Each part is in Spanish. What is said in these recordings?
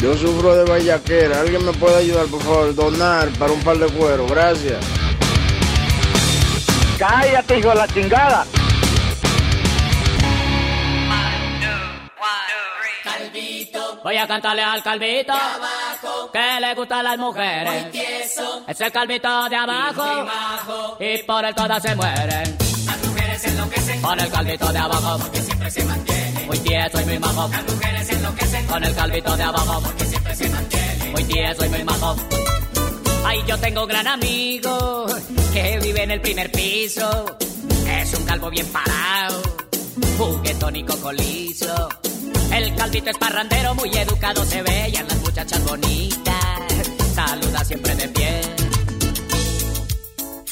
Yo sufro de vallaquera. ¿Alguien me puede ayudar, por favor? Donar para un par de cuero. Gracias. Cállate, hijo de la chingada. Voy a cantarle al calvito que le gustan las mujeres. Es el calvito de abajo y por él todas se mueren. Las mujeres enloquecen Con el calvito de abajo porque siempre se mantiene. Muy tieso y muy majo. Las mujeres enloquecen Con el calvito de abajo porque siempre se mantiene. muy tieso y muy majo. Ay, yo tengo un gran amigo que vive en el primer piso. Es un calvo bien parado, juguetón y cocolizo. El calvito es parrandero, muy educado se ve y a las muchachas bonitas saluda siempre de pie.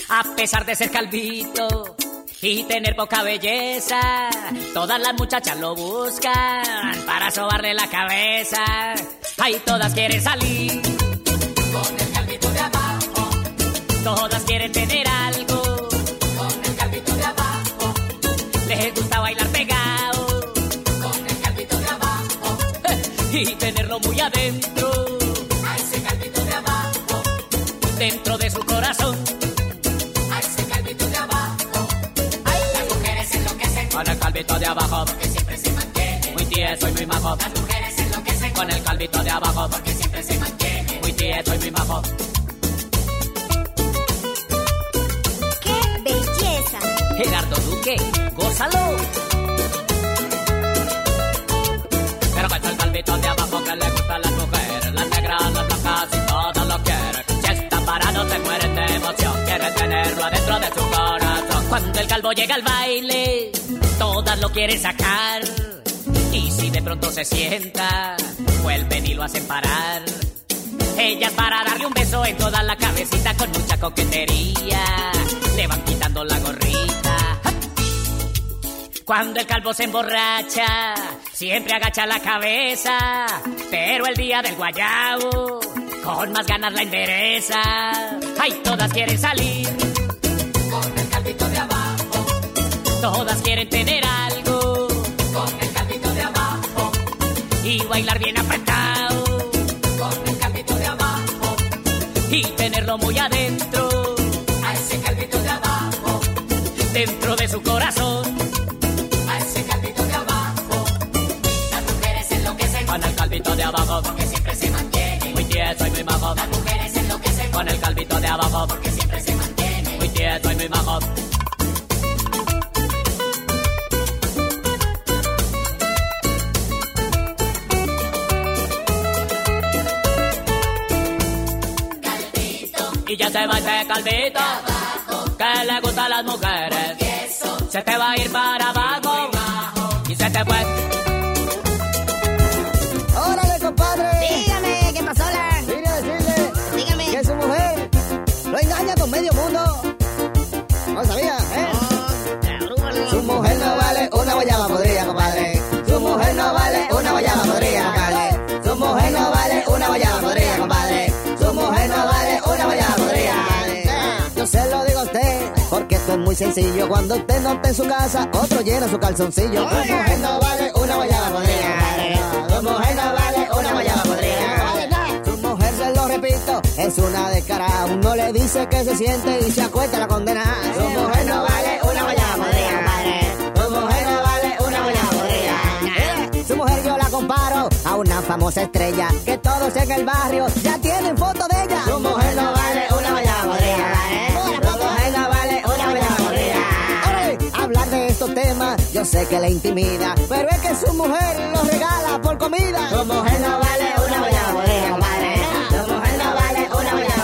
A pesar de ser calvito y tener poca belleza, todas las muchachas lo buscan para sobarle la cabeza. Ay, todas quieren salir Con el calvito de abajo, Todas quieren tener algo, con el calvito de abajo, les gusta bailar pegado con el calvito de abajo. y tenerlo muy adentro, A ese calvito de abajo, dentro de su corazón. Calvito de abajo, porque siempre se mantiene. muy tieso y muy majo. Las mujeres enloquecen Con el calvito de abajo, porque siempre se mantiene. muy tieso y muy majo. ¡Qué belleza! Gerardo Duque, gózalo. Pero con el calvito de abajo que le gustan las mujeres, las negras, las blancas y todas lo quieren. Si está parado se mueren de emoción, quieren tenerlo adentro de su corazón. Cuando el calvo llega al baile, todas lo quieren sacar. Y si de pronto se sienta, vuelven y lo hacen parar. Ellas para darle un beso en toda la cabecita con mucha coquetería. Le van quitando la gorrita. Cuando el calvo se emborracha, siempre agacha la cabeza. Pero el día del guayabo, con más ganas la endereza. Ay, todas quieren salir, todas quieren tener algo. con el calvito de abajo, Y bailar bien apretado. con el calvito de abajo. Y tenerlo muy adentro, A ese calvito de abajo, dentro de su corazón. a ese calvito de abajo. Las mujeres enloquecen Con el calvito de abajo, porque siempre se mantiene. muy tieso y muy majo. Las mujeres enloquecen Con el calvito de abajo, porque siempre se mantiene. muy tieso y muy majo. Se va ese calvito que le gusta a las mujeres. Se te va a ir para abajo y se te fue. ¡Órale, compadre! Dígame, ¿qué pasó, Lan? Mire, decirle Dígame. que su mujer lo engaña con medio mundo. Muy sencillo. Cuando usted no está en su casa, otro llena su calzoncillo. Su mujer no vale una guayaba podrida. Su mujer no vale una guayaba podrida. Su mujer, se lo repito, es una descarada. Uno le dice que se siente y se acuesta la condena. Su mujer no vale una guayaba podrida, compadre. Su mujer no vale una guayaba podrida. Su mujer yo la comparo a una famosa estrella que todos en el barrio ya tienen foto de ella. Su mujer no vale una guayaba podrida, compadre. yo sé que le intimida, pero es que su mujer lo regala por comida. Su mujer no vale una buena bodega, compadre. Su mujer no vale una buena.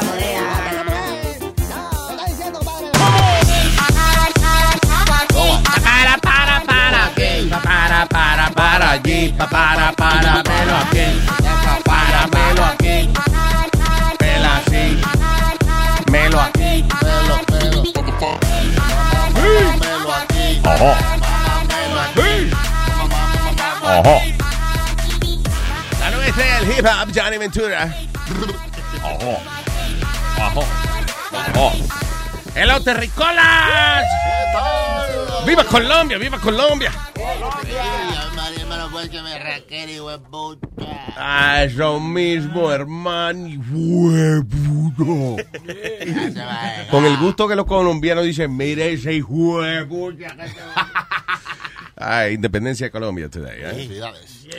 Para, para, para, aquí. Para, para, para, allí. Para, para, pero aquí. Para, pero aquí. Pela así. Melo aquí. Ajá. La nueva estrella del hip hop, Johnny Ventura. Ajá. Ajá. Ajá. ¡Hello, terricolas! ¡Viva Colombia! ¡Viva Colombia! Ah, eso mismo, hermano. Huevudo. Con el gusto que los colombianos dicen, mire ese hijo de puta que se va". Ah, independencia de Colombia today. ¿eh?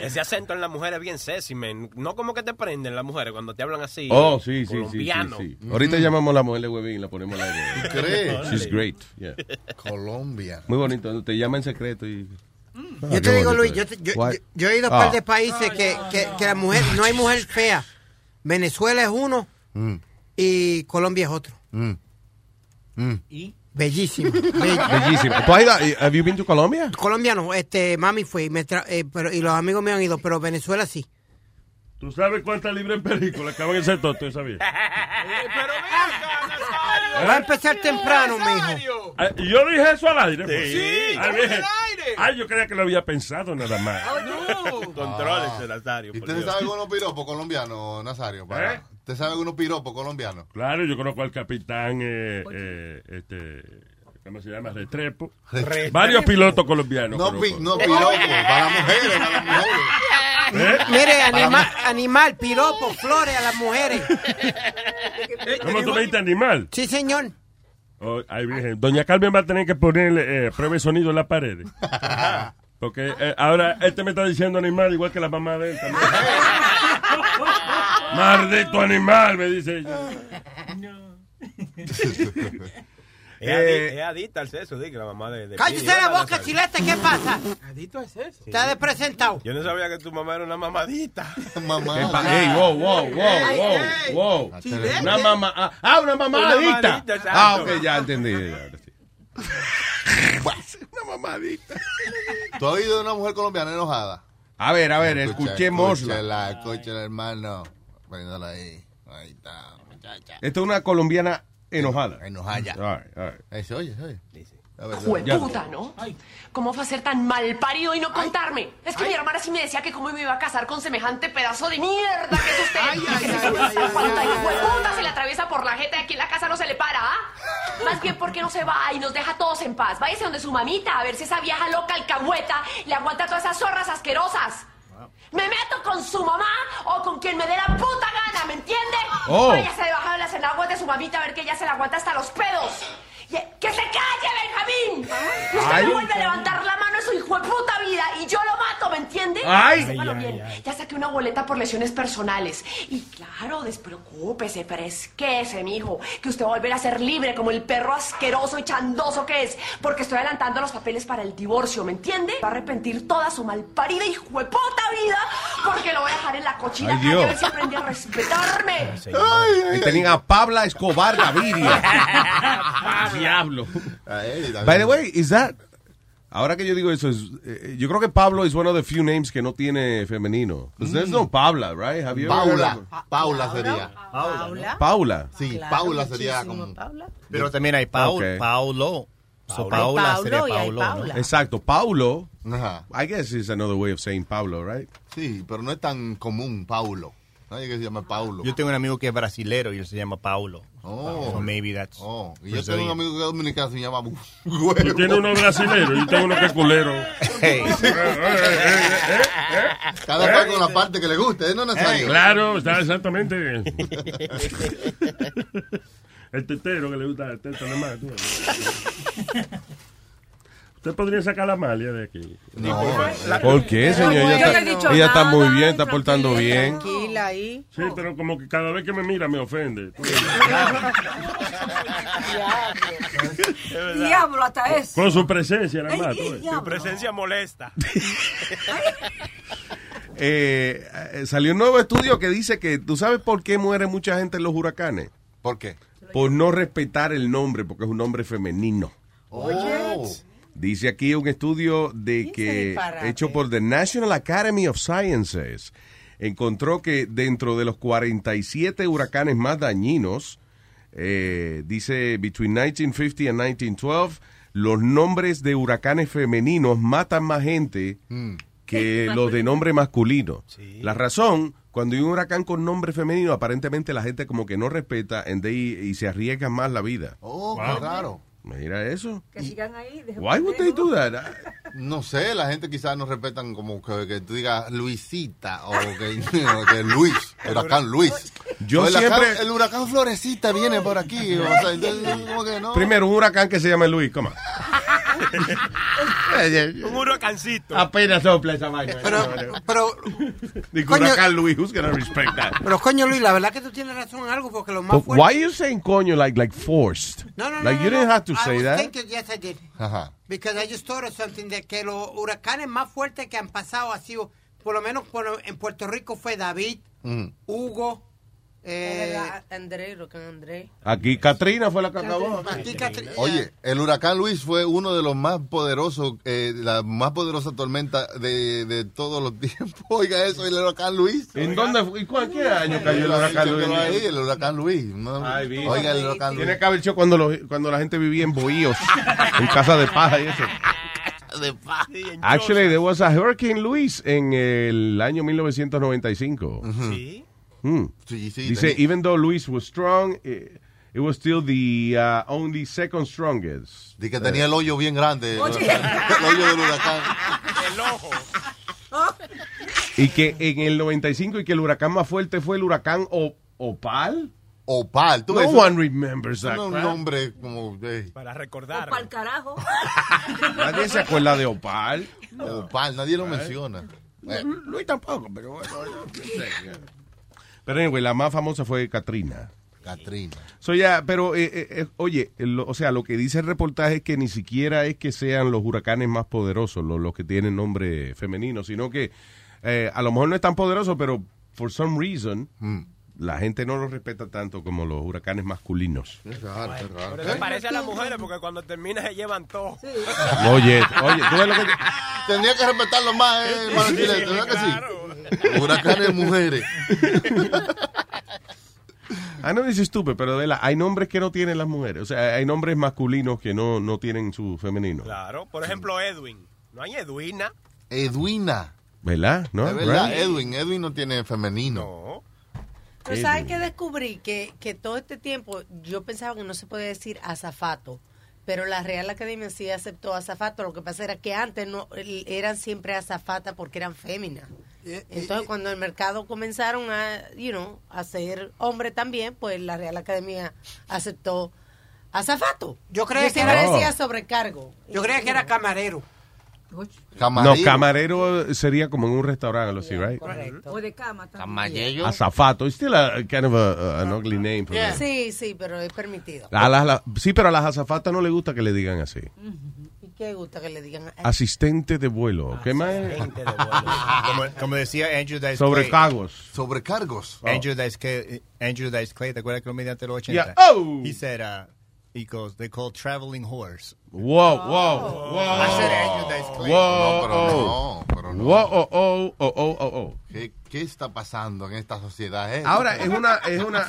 Ese acento en las mujeres es bien sexy, man. No como que te prenden las mujeres cuando te hablan así. Oh, sí, sí, sí, sí, colombiano. sí. Ahorita llamamos a la mujer de Huevín y la ponemos al aire. ¿Tú crees? She's great. yeah. Colombia. Muy bonito. Te llama en secreto y... Yo te digo, Luis, yo, te- yo, yo- yo he ido a un Ah. par de países que, que, que la mujer, no hay mujer fea. Venezuela es uno Mm. y Colombia es otro. Mm. Mm. Bellísimo. bello. Bellísimo. ¿Tú has ido? ¿Have you been to Colombia? Colombia no, este, mami fue y, me tra- eh, pero, y los amigos me han ido, pero Venezuela sí. ¿Tú sabes cuántas libras en película acaban en ser toto, sabías? Va a empezar temprano, mijo. Ah, ¿Y yo dije eso al aire? pues? Sí. Ay, ¿cómo dije, al aire? ay, yo creía que lo había pensado nada más. Controles, Nazario. ¿Y por usted Dios. sabe algunos piropos colombianos, Nazario? Para- ¿Eh? ¿Usted sabe algunos piropos colombianos? Claro, yo conozco al capitán, eh, eh, este, ¿cómo se llama? Retrepo. Varios pilotos colombianos. No, pi- no para mujeres, para las mujeres. ¿Eh? Mire, anima- animal, piropo, flores a las mujeres. ¿Cómo tú me dijiste animal? Sí, señor. Oh, ay, virgen. Doña Carmen va a tener que ponerle eh, prueba de sonido en las paredes. Porque eh, ahora este me está diciendo animal igual que la mamá de él también. Maldito animal, me dice ella. Adi- es adicta al sexo, di que la mamá de. de Cállese la ¿verdad, boca, chilete, ¿qué pasa? Adicto es eso. Está despresentado. Yo no sabía que tu mamá era una mamadita. Mamá. ¿Qué pa- Ey, wow, wow, wow, wow, wow. Una mamá. Ah, ah, una mamadita. mamadita, exacto. Ah, ok, ya entendí. ya, ahora sí. una mamadita. ¿Tú has oído de una mujer colombiana enojada? A ver, a ver, Escucha, escuchémosla. Escúchala, escúchala, hermano. Poniéndola ahí. Ahí está, muchacha. Esta es una colombiana enojada. Enojada. All right, all right. Eso, oye, oye. A ver, Ya. Jueputa, ¿no? ¿Cómo fue a ser tan mal parido y no contarme? Es que mi hermana sí me decía que cómo me iba a casar con semejante pedazo de mierda que es usted. Que se- Cuanta hijueputa se le atraviesa por la jeta y aquí en la casa no se le para, ¿ah? Más bien porque no se va y nos deja a todos en paz. Váyase donde su mamita a ver si esa vieja loca alcahueta le aguanta todas esas zorras asquerosas. Me meto con su mamá o con quien me dé la puta gana, ¿me entiende? Oh. Váyase debajo de las enaguas de su mamita a ver que ella se la aguanta hasta los pedos. ¡Que se calle, Benjamín! Usted Ay. no vuelve a levantar la mano en su hijo de puta vida y yo lo mato, ¿me entiende? Ay. Sépalo Ay, bien. Ya saqué una boleta por lesiones personales. Y claro, despreocúpese, fresquese, mijo. Que usted va a volver a ser libre como el perro asqueroso y chandoso que es. Porque estoy adelantando los papeles para el divorcio, ¿me entiende? Va a arrepentir toda su malparida hijo de puta vida porque lo voy a dejar en la cochina Ay, Dios. a ver si aprende a respetarme. Ahí tenían a Pabla Escobar Gaviria. Diablo. By the way, is that Ahora que yo digo eso, es, eh, yo creo que Pablo es one of the few names que no tiene femenino. Because there's no Paula, right? Have you ever heard Paula. of- Paula sería. Paula. Paula. Sí, Claro, Paula sería como. Paula. Pero también hay Paul, Ok. Paulo. So, Paula Paulo sería y hay Paulo. ¿no? Paula. Exacto, Paulo. Ajá. I guess is another way of saying Paulo, right? Sí, pero no es tan común, Paulo. Nadie que se llama Paulo. Yo tengo un amigo que es brasilero y él se llama Paulo. Oh. So maybe that's Oh, y yo tengo un amigo que es dominicano se llama Tú tienes uno brasileño y tengo uno que es culero. Hey. Cada cual con la parte que le guste, ¿eh? No necesario. Claro, está exactamente. El tetero que le gusta el teto nada más. Usted podría sacar la malia de aquí. ¿Por qué, señor? Ella no está, ella está muy bien, está portando bien. Tranquila ahí. Sí, pero como que cada vez que me mira me ofende. Tú ves. Diablo, hasta eso. Con su presencia nada más. diablo. presencia molesta. Eh, eh, salió un nuevo estudio que dice que, ¿tú sabes por qué muere mucha gente en los huracanes? ¿Por qué? Por no respetar el nombre, porque es un nombre femenino. Oh. Dice aquí un estudio de que hecho por the National Academy of Sciences encontró que dentro de los 47 huracanes más dañinos, eh, dice between 1950 and 1912, los nombres de huracanes femeninos matan más gente Mm. que los de nombre masculino. La razón, cuando hay un huracán con nombre femenino, aparentemente la gente como que no respeta and they- y se arriesga más la vida. Oh, Wow. qué raro. Mira eso. Que sigan ahí. Why would they do that? No sé, la gente quizás no respetan como que, que tú digas Luisita o que, que Luis, huracán Luis. Yo O el huracán- siempre- el huracán Florecita viene por aquí. O sea, entonces, como que no. Primero, un huracán que se llama Luis, ¿cómo? Un huracancito. Apenas sopla esa vaina. Pero, pero, Digo, coño- huracán Luis, who's gonna respect that? pero coño Luis, la verdad que tú tienes razón en algo porque lo más fuerte... why you saying coño like like forced? No, no, no. like no, you no. didn't have to I say was that. thinking, yes, I did. Ajá. Because I just thought of something de que los huracanes más fuertes que han pasado ha sido, por lo menos por- en Puerto Rico fue David, Mm. Hugo, eh, André, huracán André. Aquí Katrina fue la que acabó. Oye, el huracán Luis fue uno de los más poderosos, eh, la más poderosa tormenta de, de todos los tiempos. Oiga eso, el huracán Luis. ¿En dónde fue? ¿Y cuál- qué año cayó el huracán Luis? Ahí, el huracán Luis. ¿no? Ay. Oiga, el huracán Luis. Tiene que haber sido cuando, los- cuando la gente vivía en bohíos, en casa de paja y eso. Actually, there was a Hurricane Luis en el año 1995. Sí. Hmm. Sí, sí, Dice, tenía- even though Luis was strong, eh, it was still the uh, only second strongest. Di que tenía el hoyo bien grande. Oye. El hoyo del huracán. El ojo. Y que en el 95 y que el huracán más fuerte fue el huracán O- Opal. Opal. ¿tú No ves? one remembers that. un nombre como... eh, Para recordar. El carajo. Nadie se acuerda de Opal. Opal, nadie lo menciona. Luis tampoco, pero bueno. yo sé. Pero anyway, la más famosa fue Katrina. Katrina. So, ya, pero, eh, eh, eh, oye, lo- o sea, lo que dice el reportaje es que ni siquiera es que sean los huracanes más poderosos los, los que tienen nombre femenino, sino que eh, a lo mejor no es tan poderoso, pero for some reason la gente no los respeta tanto como los huracanes masculinos. Es raro, es raro. Pero se parece a las mujeres porque cuando termina se llevan todo. Oye, oye, tú ves lo que... Tendría que respetarlo más, eh, hermano Chilete, ¿verdad que sí? Huracanes mujeres. Ah, no dice estúpido, pero de verdad, hay nombres que no tienen las mujeres. O sea, hay nombres masculinos que no, no tienen su femenino. Claro. Por ejemplo, Edwin. No hay Edwina. Edwina. ¿Verdad? ¿No? Es verdad, Right? Edwin. Edwin no tiene femenino. Pero ¿sabes qué descubrí? Que, que todo este tiempo yo pensaba que no se podía decir azafato, pero la Real Academia sí aceptó azafato. Lo que pasa era que antes no eran siempre azafatas porque eran féminas. Entonces cuando el mercado comenzaron a, you know, a ser hombre también, pues la Real Academia aceptó azafato. Yo creía Yo que siempre era- decía sobrecargo. Yo creía que era camarero. No, camarero sería como en un restaurante, algo así, right? Correcto. O de cama también. Camarero. Azafato. It's still a, kind of a, an ugly name. Sí, sí, pero es permitido. A las- la- sí, pero a las azafatas no le gusta que le digan así. ¿Y qué gusta que le digan? Asistente de vuelo. ¿Qué más? como, como decía Andrew Dice Sobrecargos. Sobrecargos. Andrew Dice Clay, Andrew Dice Clay, ¿te acuerdas que lo mediante los 80? Yeah. Oh. He said, uh, he goes, they call traveling horse. Wow, wow, wow. I said Andrew Dice Clay. Wow, No, pero oh. no, pero no. Wow, oh, oh, oh, oh, oh, oh. ¿Qué, qué está pasando en esta sociedad? eh? Ahora es una es una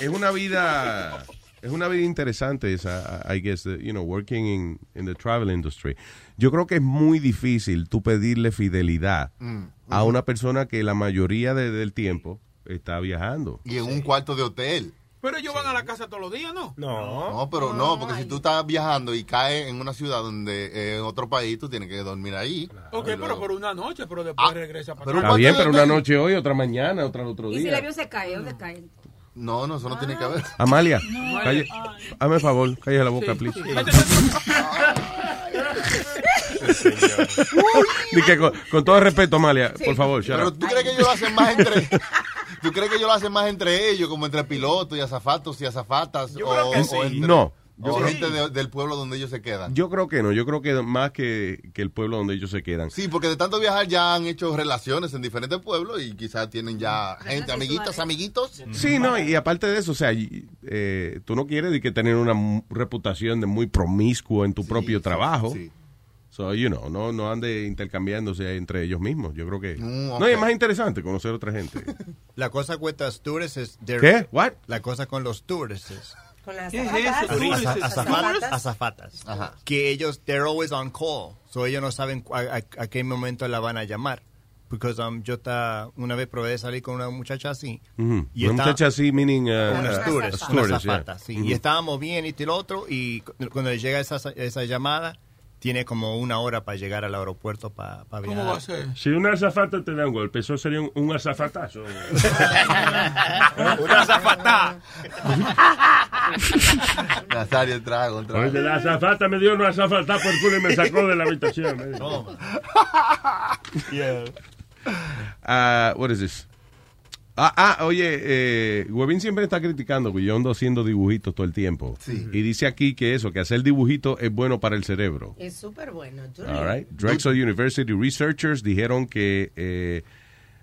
es una vida es una vida interesante esa I guess you know working in, in the travel industry. Yo creo que es muy difícil tú pedirle fidelidad Mm. a una persona que la mayoría de- del tiempo está viajando. Y en un cuarto de hotel. Pero ellos van a la casa todos los días, ¿no? No. No, pero no, porque si tú estás viajando y caes en una ciudad donde eh, en otro país, tú tienes que dormir ahí. Ok, Y pero por una noche, pero después regresa para. Está bien, pero una noche hoy, otra mañana, otra otro Y si el día. avión se cae, ¿dónde cae? No, no, eso no tiene que ver. Amalia, No. calle, hazme el favor, cállate la boca, please. Con, con todo respeto, Amalia, por favor, Pero tú crees que ellos lo hacen más entre. ¿Tú crees que ellos lo hacen más entre ellos, como entre pilotos y azafatos y azafatas? Yo o, creo que o sí. entre- No. O Yo- gente de- del pueblo donde ellos se quedan. Yo creo que no, yo creo que más que, que el pueblo donde ellos se quedan. Sí, porque de tanto viajar ya han hecho relaciones en diferentes pueblos y quizás tienen ya gente, amiguitos, amiguitos. Sí, no, y aparte de eso, o sea, eh, tú no quieres de que tener una reputación de muy promiscuo en tu propio trabajo. So, you know, no, no ande intercambiándose entre ellos mismos. Yo creo que... Mm, No, y es más interesante conocer otra gente. La cosa con estas tours es... ¿Qué? What? La cosa con los tours es... Con las ¿Qué es azafatas. azafatas, Azafatas. azafatas. Que ellos, they're always on call. So ellos no saben a, a- a qué momento la van a llamar. Because um, yo ta, una vez probé de salir con una muchacha así. Ujú. Y Una está- muchacha así, meaning... uh, una stewardess, una stewardess, yeah. azafata, sí. Ujú. Y estábamos bien y el otro, y cu- cuando le llega esa, esa llamada, tiene como una hora para llegar al aeropuerto para viajar. ¿Cómo va a ser? Si una azafata te da un golpe, eso sería un, un azafatazo. Una zafatá. Nazario trago, un trago. Oye, la azafata me dio una azafata por culo y me sacó de la habitación. me dijo. Ah, what is this? Ah, ah, oye, eh, Webin siempre está criticando que yo ando haciendo dibujitos todo el tiempo. Y dice aquí que eso, que hacer dibujitos es bueno para el cerebro. Es súper bueno. All right. Drexel University researchers dijeron que, eh,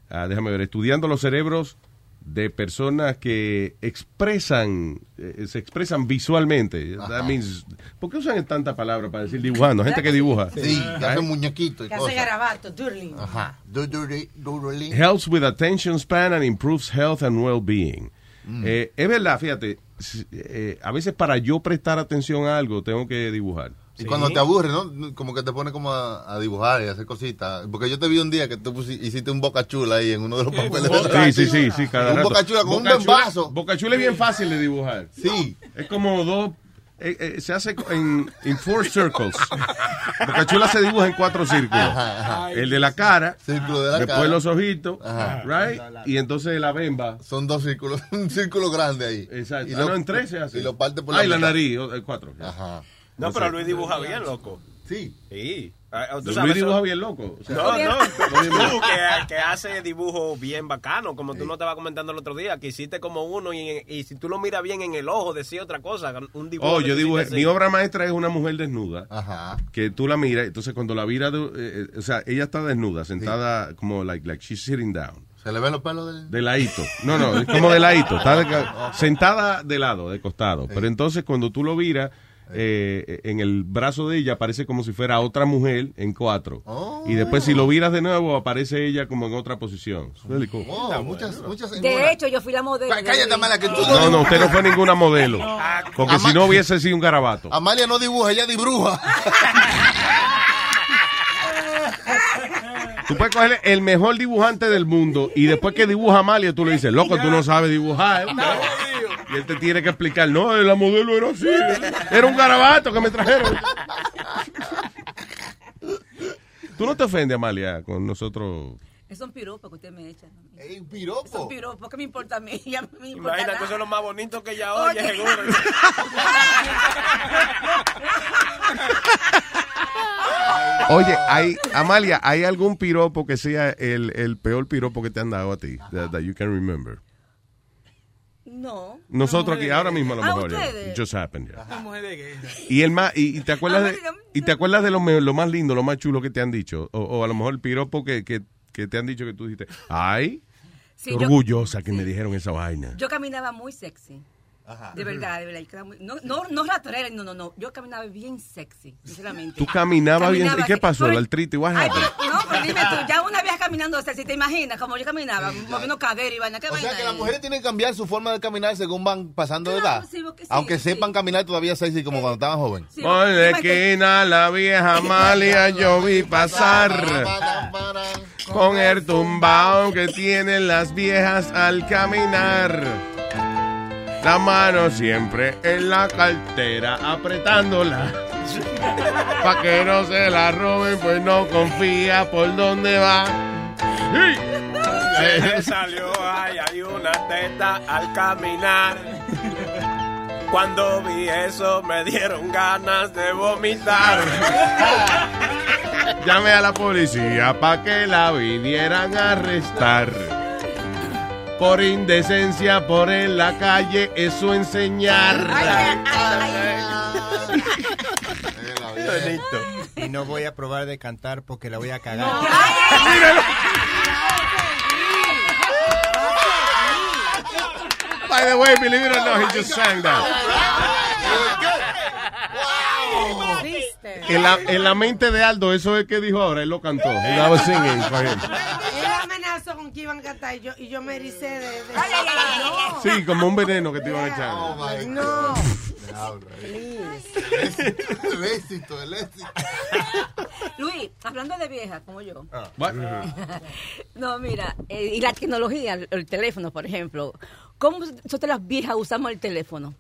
ah, déjame ver, estudiando los cerebros de personas que expresan, eh, se expresan visualmente. That means, ¿Por qué usan tanta palabra para decir dibujando? Gente que dibuja. Sí, que hacen muñequitos Que hace garabato, doodling. Ajá. Duruli. Helps with attention span and improves health and well-being. Eh, es verdad, fíjate, eh, a veces para yo prestar atención a algo tengo que dibujar. Y cuando te aburres, ¿no? Como que te pones como a, a dibujar y a hacer cositas. Porque yo te vi un día que tú hiciste un boca chula ahí en uno de los papeles. Sí, sí, sí, sí, cada Un rato. boca chula con un Boca Chula- bembazo. Boca Chula es bien fácil de dibujar. Sí. Es como dos... eh, eh, se hace en, en four circles. Boca Chula se dibuja en cuatro círculos. Ajá, ajá. El de la cara, Círculo de la después cara. los ojitos, Ajá. right? Y entonces la bemba. Son dos círculos, un círculo grande ahí. Exacto. Y Ah, lo- no, en tres se hace. Y lo parte por Ah, y la nariz, eh, cuatro. Ajá. No, pero Luis dibuja bien, loco. Sí. Sí. ¿tú Luis dibuja bien loco. O sea, No, no, tú que, que hace dibujo bien bacano, como tú no estabas comentando el otro día, que hiciste como uno y, y si tú lo miras bien en el ojo decía otra cosa, un dibujo. Oh, yo dibujé. Mi obra maestra es una mujer desnuda. Ajá. Que tú la miras, entonces cuando la miras, eh, eh, o sea, ella está desnuda, sentada como like, like she's sitting down. ¿Se le ven los pelos del...? De ladito. No, no, es como de ladito. Está de sentada de lado, de costado. Pero entonces cuando tú lo miras, eh, en el brazo de ella parece como si fuera otra mujer en cuatro. Y después si lo miras de nuevo, aparece ella como en otra posición. Oh, muchas, muchas De hecho, yo fui la modelo. Cá- Cállate, Mala, que tú No, no, usted no fue ninguna modelo. Porque si no hubiese sido un garabato. Amalia no dibuja, ella dibruja. Tú puedes coger el mejor dibujante del mundo y después que dibuja Amalia, tú le dices, loco, tú no sabes dibujar. Y él te tiene que explicar, no, la modelo era así. Era un garabato que me trajeron. Tú no te ofendes, Amalia, con nosotros. Es un piropo que usted me echa. ¿Es un piropo? Es un piropo. ¿Qué me importa a mí? Ya me importa Imagínate, nada. eso es lo más bonito que ella oye, Oye. seguro. Oye, hay, Amalia, ¿hay algún piropo que sea el, el peor piropo que te han dado a ti? That, that you can remember. No. Nosotros aquí, ahora mismo a lo Ah, mejor. ya. just happened, de. Y el más, y, y te acuerdas Ah, de, y te acuerdas de lo, me- lo más lindo, lo más chulo que te han dicho, o, o a lo mejor el piropo que, que, que te han dicho que tú dijiste, ay, Sí, qué yo- orgullosa que me dijeron esa vaina. Yo caminaba muy sexy. De verdad, de verdad. No, no, no ratonera, no, no, no. Yo caminaba bien sexy, sinceramente. Tú caminabas bien, ¿y qué pasó? La artritis, Ay, pero- no, pero dime tú, ya una vez caminando sexy, ¿te imaginas? Como yo caminaba, moviendo cadera y vaina, ¿qué O vaina sea que las es? mujeres tienen que cambiar su forma de caminar según van pasando de edad. sí, porque sí, Aunque sí. sepan caminar todavía sexy como cuando estaban jóvenes. Por la esquina la vieja Amalia yo vi pasar con el tumbao que tienen las viejas al caminar. La mano siempre en la cartera apretándola. Pa' que no se la roben, pues no confía por dónde va. Se salió, ay, hay una teta al caminar. Cuando vi eso me dieron ganas de vomitar. Llame a la policía pa' que la vinieran a arrestar. Por indecencia, por en la calle, eso enseñar. Y no voy a probar de cantar porque la voy a cagar. By the way, believe it or not, he just sang that. En la, en la mente de Aldo, eso es que dijo ahora, él lo cantó. He was singing for him. Con que iban a matar y yo, y yo me ericé de... de- Sí, como un veneno que te iban a echar. Oh, No. El éxito, el éxito. Luis, hablando de viejas como yo. What? No, mira, eh, y la tecnología, el, el teléfono, por ejemplo. ¿Cómo nosotros las viejas usamos el teléfono?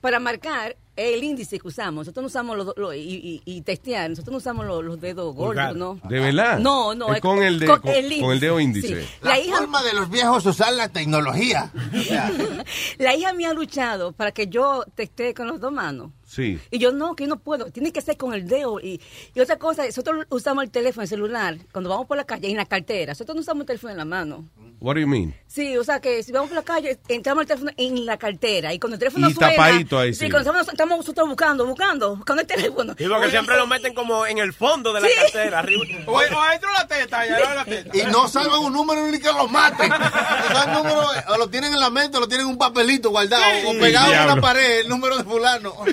Para marcar el índice que usamos. Nosotros no usamos los, los- y, y, y testear. Nosotros no usamos los, los dedos gordos, ¿no? ¿De verdad? No, no. Es con el de- con- con el dedo índice. Sí. La, La hija, forma de los viejos usar la tecnología. la hija mía ha luchado para que yo testee con las dos manos. Sí. Y yo no, que yo no puedo, tiene que ser con el dedo. Y, y otra cosa, nosotros usamos el teléfono, el celular, cuando vamos por la calle, en la cartera. Nosotros no usamos el teléfono en la mano. What do you mean? Sí, o sea que si vamos por la calle, entramos el teléfono en la cartera. Y cuando el teléfono Y suena... tapadito ahí, sí. Sí, cuando estamos, estamos nosotros buscando, buscando, buscando el teléfono. Y porque siempre lo meten como en el fondo de la Sí. cartera, arriba. O, o adentro de la teta, allá de la teta. Y no salvan un número ni que lo maten. O sea, el número, o lo tienen en la mente o lo tienen en un papelito guardado o pegado en una pared, el número de fulano.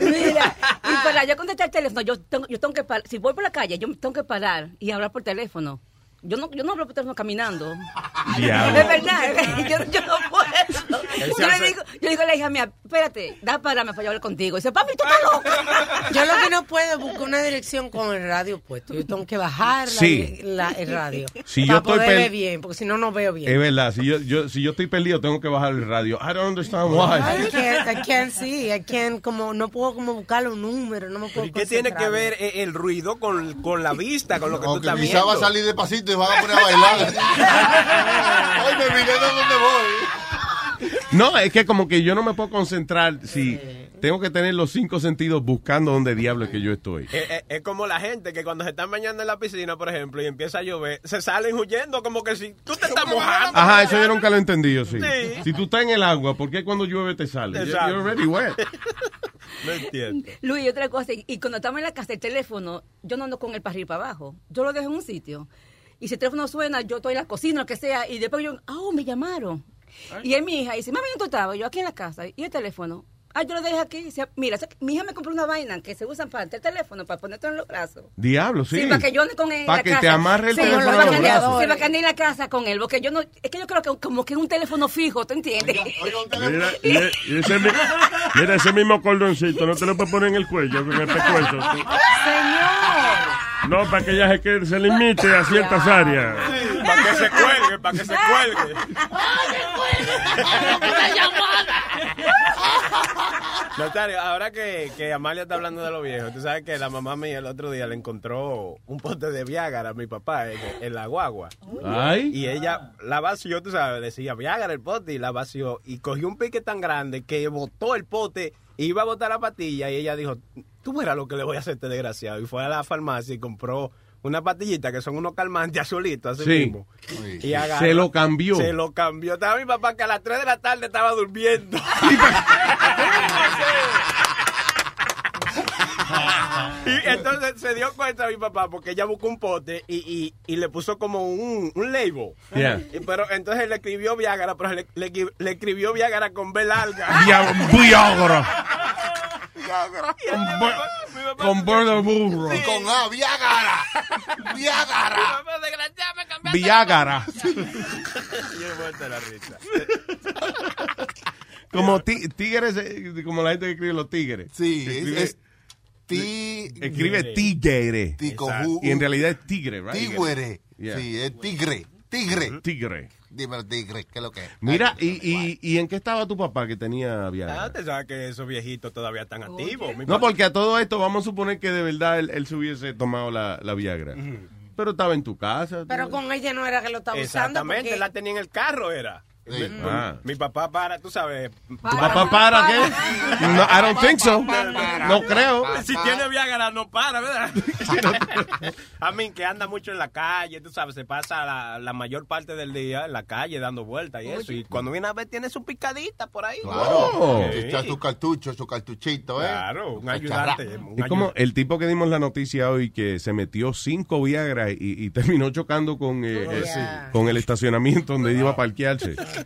Mira, y para yo contestar el teléfono, yo tengo, yo tengo que parar. Si voy por la calle, yo tengo que parar y hablar por teléfono. Yo no, yo no hablo por teléfono caminando. Diablo. Es verdad, yo, yo no puedo. Yo le digo, yo digo a la hija mía, espérate, da para yo hablar contigo. Y dice, papi, tú estás loco. Yo lo que no puedo es buscar una dirección con el radio puesto. Yo tengo que bajar la- Sí. la- el radio. Si para yo estoy poder ver bien, porque si no, no veo bien. Es verdad, si yo, yo, si yo estoy perdido, tengo que bajar el radio. I don't understand why. I can't, I can't see, I can't, como, no puedo como buscarle un número, no me puedo ¿Y qué tiene que ver el ruido con, con la vista, con lo que tú O que estás quizá va a viendo? salir despacito y van a poner a bailar. Ay, me vine de donde voy. No, es que como que yo no me puedo concentrar si tengo que tener los cinco sentidos buscando dónde diablo es que yo estoy. Eh, eh, es como la gente que cuando se están bañando en la piscina, por ejemplo, y empieza a llover, se salen huyendo como que si tú te estás mojando. Ajá, eso yo nunca lo he entendido, sí. Sí. Si tú estás en el agua, ¿por qué cuando llueve te sale? Exacto. You're already wet. No entiendo. Luis, y otra cosa, y, y cuando estamos en la casa, el teléfono, yo no ando con el para arriba y para abajo. Yo lo dejo en un sitio. Y si el teléfono suena, yo estoy en la cocina, lo que sea, y después yo, oh, me llamaron. Y es mi hija, y dice, mami, ¿dónde tú estabas? Yo aquí en la casa, y el teléfono. Ah, yo lo dejé aquí. Dice, mira, mi hija me compró una vaina que se usan para el teléfono, para ponerte en los brazos. Diablo, sí. Sí, para que yo ande con él en Para que casa. te amarre el Sí, teléfono para que los ande- brazos. Sí, para que ande en la casa con él, porque yo no, es que yo creo que como que es un teléfono fijo, ¿tú entiendes? Mira, y, y ese, mi- mira, ese mismo cordoncito, no te lo puedes poner en el cuello con el pescuezo. No, para que ella se, quede- se limite a ciertas áreas. Para que se cuelgue, para que se cuelgue. Notario, ahora que, que Amalia está hablando de lo viejo, tú sabes que la mamá mía el otro día le encontró un pote de Viagra a mi papá en, en la guagua. Ay. Y ella la vació, tú sabes, decía Viagra el pote y la vació. Y cogió un pique tan grande que botó el pote, iba a botar la patilla y ella dijo, tú verás lo que le voy a hacer a este desgraciado. Y fue a la farmacia y compró una patillita que son unos calmantes azulitos, así Sí. mismo. Y agarró- Se lo cambió. Se lo cambió. Estaba mi papá que a las 3 de la tarde estaba durmiendo. y entonces se dio cuenta mi papá porque ella buscó un pote y, y, y le puso como un, un label. Yeah. Y- Pero entonces le escribió Viagra, pero le, le, le escribió Viagra con B larga. Via- Viagra. Con, bordo burro. Con A, Viagra. Viagra. Viagra. La risa. Como ti- tigres, eh, como la gente que escribe los tigres. Sí, es- escribe, es ti- escribe tigre. Y en realidad es tigre, right? Yeah. Sí, es tigre. Tigre. Tigre. Dímelo, tigre, ¿qué es lo que es? Mira, y, y, ¿y en qué estaba tu papá que tenía Viagra? Ah, usted sabe que esos viejitos todavía están activos. Mi No, porque a todo esto vamos a suponer que de verdad él, él se hubiese tomado la, la Viagra. Pero estaba en tu casa. Pero con ella no era que lo estaba usando. Exactamente, porque- la tenía en el carro, era. Mi, Ah. mi papá para, tú sabes. ¿Tu papá para qué? No, I don't think so. No creo. Si tiene Viagra, no para, ¿verdad? A mí, que anda mucho en la calle, tú sabes, se pasa la, la mayor parte del día en la calle dando vueltas y eso. Y cuando viene a ver, tiene su picadita por ahí. Claro. Sí. Echa su cartucho, su cartuchito, ¿eh? Claro, un ayudante. un Es como el tipo que dimos la noticia hoy que se metió cinco Viagra y, y terminó chocando con, eh, Oh, eh, yeah. con el estacionamiento donde iba a parquearse.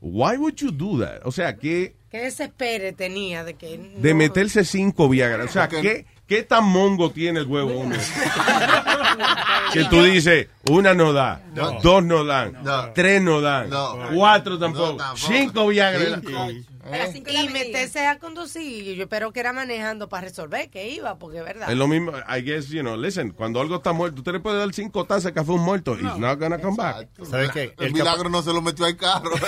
Why would you do that? O sea, que Qué desespere tenía de que... de meterse cinco Viagra. O sea, ¿qué, ¿qué tan mongo tiene el huevo uno? que tú dices, una no da, No. dos no dan, No. tres no dan, No. cuatro tampoco, No, tampoco. cinco Viagra. Cinco. Y- Y meterse a conducir, y yo espero que era manejando para resolver que iba, porque es verdad. Es lo mismo, I guess, you know, listen, cuando algo está muerto, usted le puede dar cinco tazas de café a un muerto. It's not gonna come back. ¿Sabes qué? El milagro no se lo metió al carro.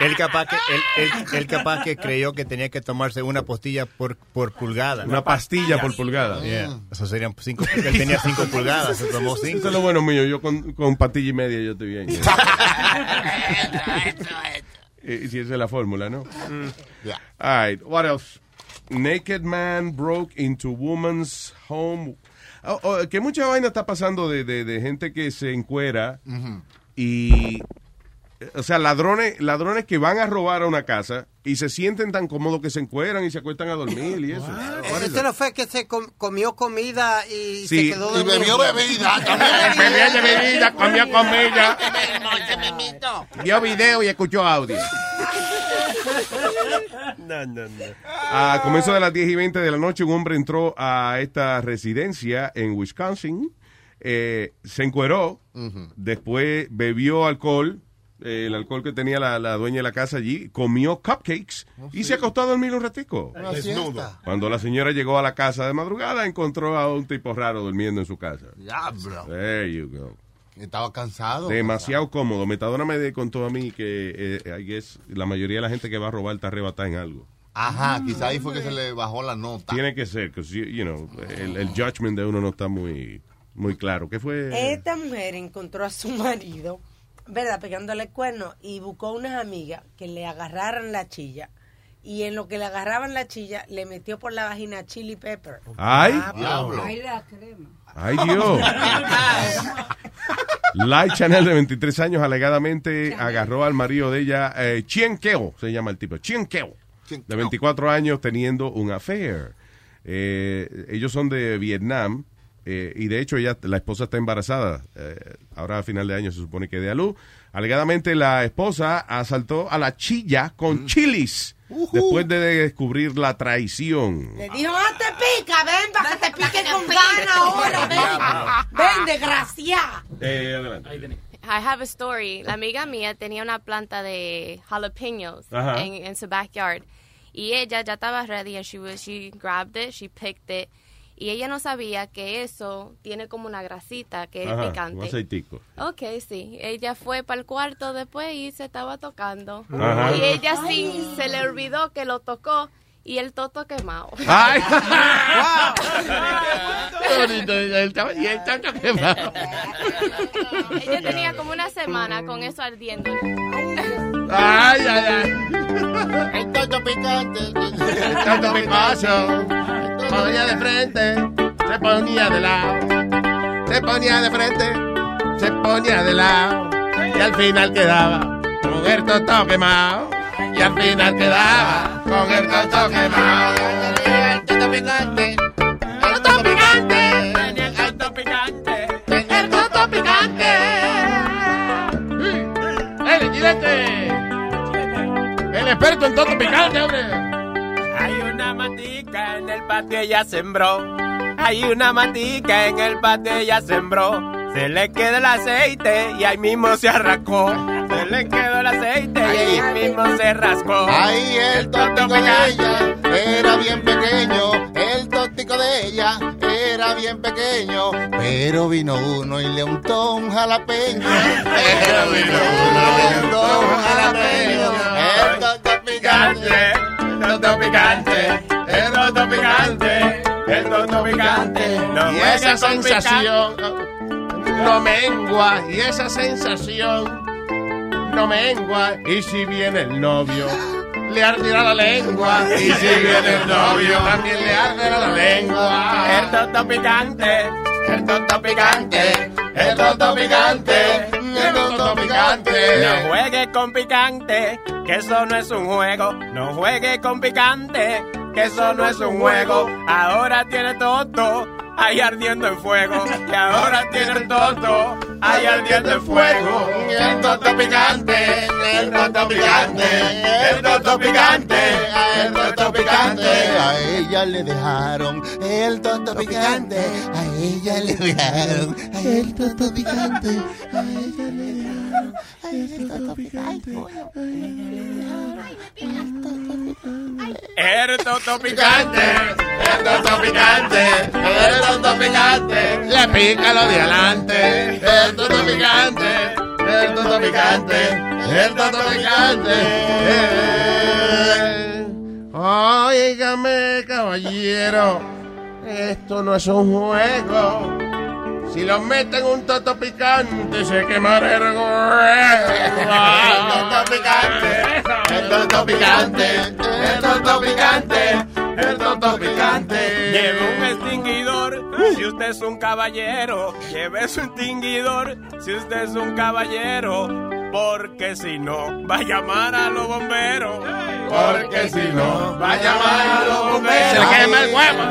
Él capaz que, él, él- él capaz que creyó que tenía que tomarse una pastilla por, por pulgada. Una pastilla por pulgada. Yeah. Eso serían cinco. Él tenía cinco pulgadas, se tomó cinco. Eso es lo bueno mío, yo con, con patilla y media yo estoy bien. Eh, si esa es la fórmula, ¿no? Yeah. All right, what else? Naked man broke into woman's home. Oh, oh, que mucha vaina está pasando de, de- de gente que se encuera y... O sea, ladrones, ladrones que van a robar a una casa y se sienten tan cómodos que se encueran y se acuestan a dormir y eso. Ese that? no fue que se com- comió comida y Sí. se quedó Y dormido. bebió bebida, Bebió de bebida, comió comida. Vio video y escuchó audio. No, no, no. A comienzo de las 10 y 20 de la noche, un hombre entró a esta residencia en Wisconsin, eh, se encueró, después bebió alcohol, eh, el alcohol que tenía la, la dueña de la casa allí, comió cupcakes y se acostó a dormir un ratico. Siesta. Cuando la señora llegó a la casa de madrugada, encontró a un tipo raro durmiendo en su casa. Diablo. There you go. Estaba cansado. Demasiado cómodo. Metadona me contó a mí que eh, I guess, la mayoría de la gente que va a robar está arrebatada en algo. Ajá, quizá ahí fue que se le bajó la nota. Tiene que ser, que you know, el, el judgment de uno no está muy, muy claro. ¿Qué fue? Esta mujer encontró a su marido, ¿verdad? Pegándole el cuerno y buscó unas amigas que le agarraran la chilla. Y en lo que le agarraban la chilla, le metió por la vagina chili pepper. Ay. Ah, Diablo. Ay, la crema. Ay, Dios. Light Chanel de 23 años alegadamente agarró al marido de ella, eh, Chien Keo, se llama el tipo, Chien Keo, de 24 años teniendo un affair. Eh, ellos son de Vietnam eh, y de hecho ella, la esposa está embarazada. Eh, ahora a final de año se supone que dé a luz. Alegadamente la esposa asaltó a la chilla con chilis después de descubrir la traición. Le dijo, ah, te pica, ven para que te pique con gana ahora, ven. Ven, desgraciada. Eh, adelante. I have a story. La amiga mía tenía una planta de jalapenos en su backyard. Y ella ya estaba ready and she, was, she grabbed it, she picked it. Y ella no sabía que eso tiene como una grasita que es Ajá, un picante. aceitico. Ok, sí. Ella fue para el cuarto después y se estaba tocando. Ajá. Y ella sí se le olvidó que lo tocó y el toto quemado. ¡Ay! Qué bonito, el tama- y el tanto quemado. ella tenía como una semana con eso ardiendo. Ay, ay, ay. El toto picante. El tanto picoso. Ponía de frente, se ponía de lado. Se ponía de frente, se ponía de lado. Y al final quedaba con el toto quemado. Y al final quedaba con el toto quemado. El toto picante. El experto en toto picante, hombre. Hay una matica en el patio, ella sembró. Hay una matica en el patio, ella sembró. Se le queda el aceite y ahí mismo se arrancó. Se le quedó el aceite y ahí mismo se rascó. Ahí el tótico de ella era bien pequeño, el tótico de ella era bien pequeño, pero vino uno y le untó un jalapeño. Pero vino uno y le untó un jalapeño. El toto picante, el toto picante, el toto picante, el toto picante. No y esa sensación no mengua y esa sensación no mengua. Y si viene el novio le arderá la lengua. y si viene el novio también le arderá la lengua. El toto picante, el toto picante, el toto picante, el toto picante No juegue con picante, que eso no es un juego. No juegue con picante, que eso no es un juego. Ahora tiene toto ahí ardiendo en fuego. Y ahora tiene el toto ahí ardiendo en fuego. el toto picante, el toto picante, el toto picante, el toto picante. A ella le dejaron el toto picante, a ella le dejaron el toto picante, a ella le picante. El toto picante, el toto picante, el toto picante, le pica lo de adelante, el toto picante, el toto picante, el toto picante. Óigame, caballero, esto no es un juego. Si lo meten un toto picante, se quemará el El toto picante, el toto picante, el toto picante, el toto picante. Lleve un extinguidor si usted es un caballero. Lleve su extinguidor si usted es un caballero. Porque si no, va a llamar a los bomberos. Porque si no, va a llamar a los bomberos. Se le quema el huevo.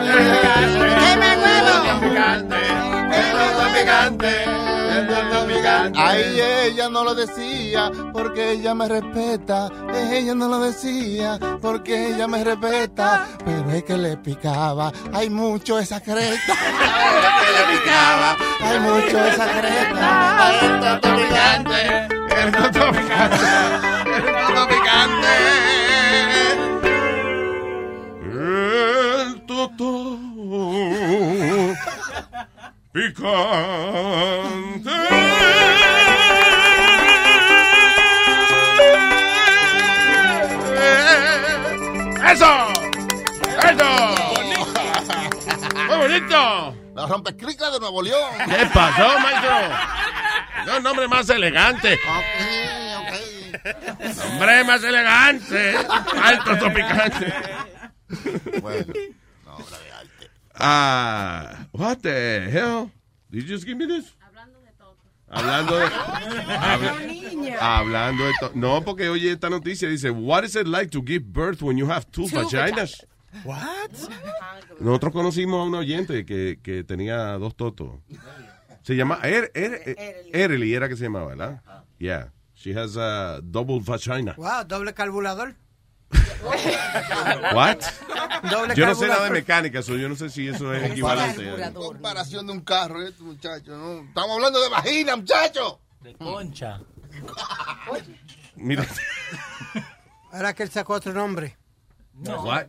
quema el huevo. El picante, el picante. Ay, ella no lo decía porque ella me respeta. Ella no lo decía porque ella me respeta. Pero es que le picaba. Hay mucho esa creta. que le picaba. Hay mucho esa creta. Ay, el toto picante. El toto picante. El picante. El toto picante. ¡Eso! ¡Eso! ¡Muy bonito! La rompecricla de Nuevo León. ¿Qué pasó, maestro? No, nombre más elegante. Nombre más elegante. Alto topicante. Bueno, Ah, what the hell? Did you just give me this? Hablando de habla- hablando de no porque oye esta noticia dice what is it like to give birth when you have two, vaginas? What? Nosotros conocimos a un oyente que, que tenía dos totos. Se llama er, er, er, Erely era que se llamaba, ¿verdad? Yeah. She has a double vagina. Wow, doble carburador. What? Yo no sé nada de mecánica, so yo no sé si eso es equivalente. Comparación de un carro, este muchacho. ¿no? Estamos hablando de vagina, muchacho. De concha. Mira. Ahora que él sacó otro nombre. What?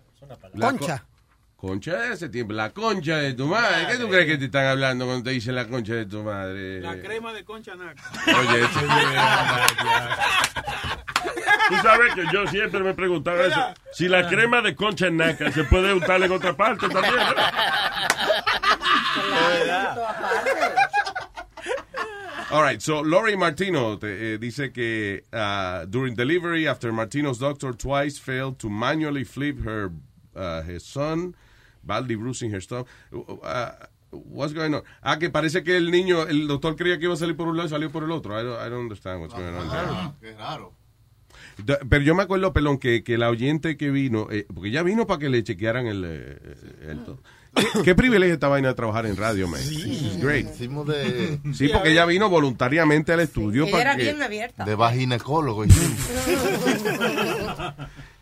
La Concha. co- Concha de ese tiempo, la concha de tu madre. ¿Qué tú crees que te están hablando cuando te dicen la concha de tu madre? La crema de concha naca. Oye, ese- Tú sabes que yo siempre me preguntaba eso. Si la crema de concha en naca se puede untar en otra parte también. ¿no? All right, so Lori Martino te- eh, dice que uh, during delivery, after Martino's doctor twice failed to manually flip her uh, his son, badly bruising her stomach. Uh, what's going on? Ah, que parece que el niño, el doctor creía que iba a salir por un lado y salió por el otro. I don't, I don't understand what's going on. there. Qué raro. Pero yo me acuerdo, Pelón, que, que la oyente que vino, eh, porque ya vino para que le chequearan el... eh, el to- ¿Qué, qué privilegio esta vaina de trabajar en radio, man. Is great. Hicimos de, Sí, porque ella vino voluntariamente al estudio Ella para era que... bien abierta. de vaginecólogo.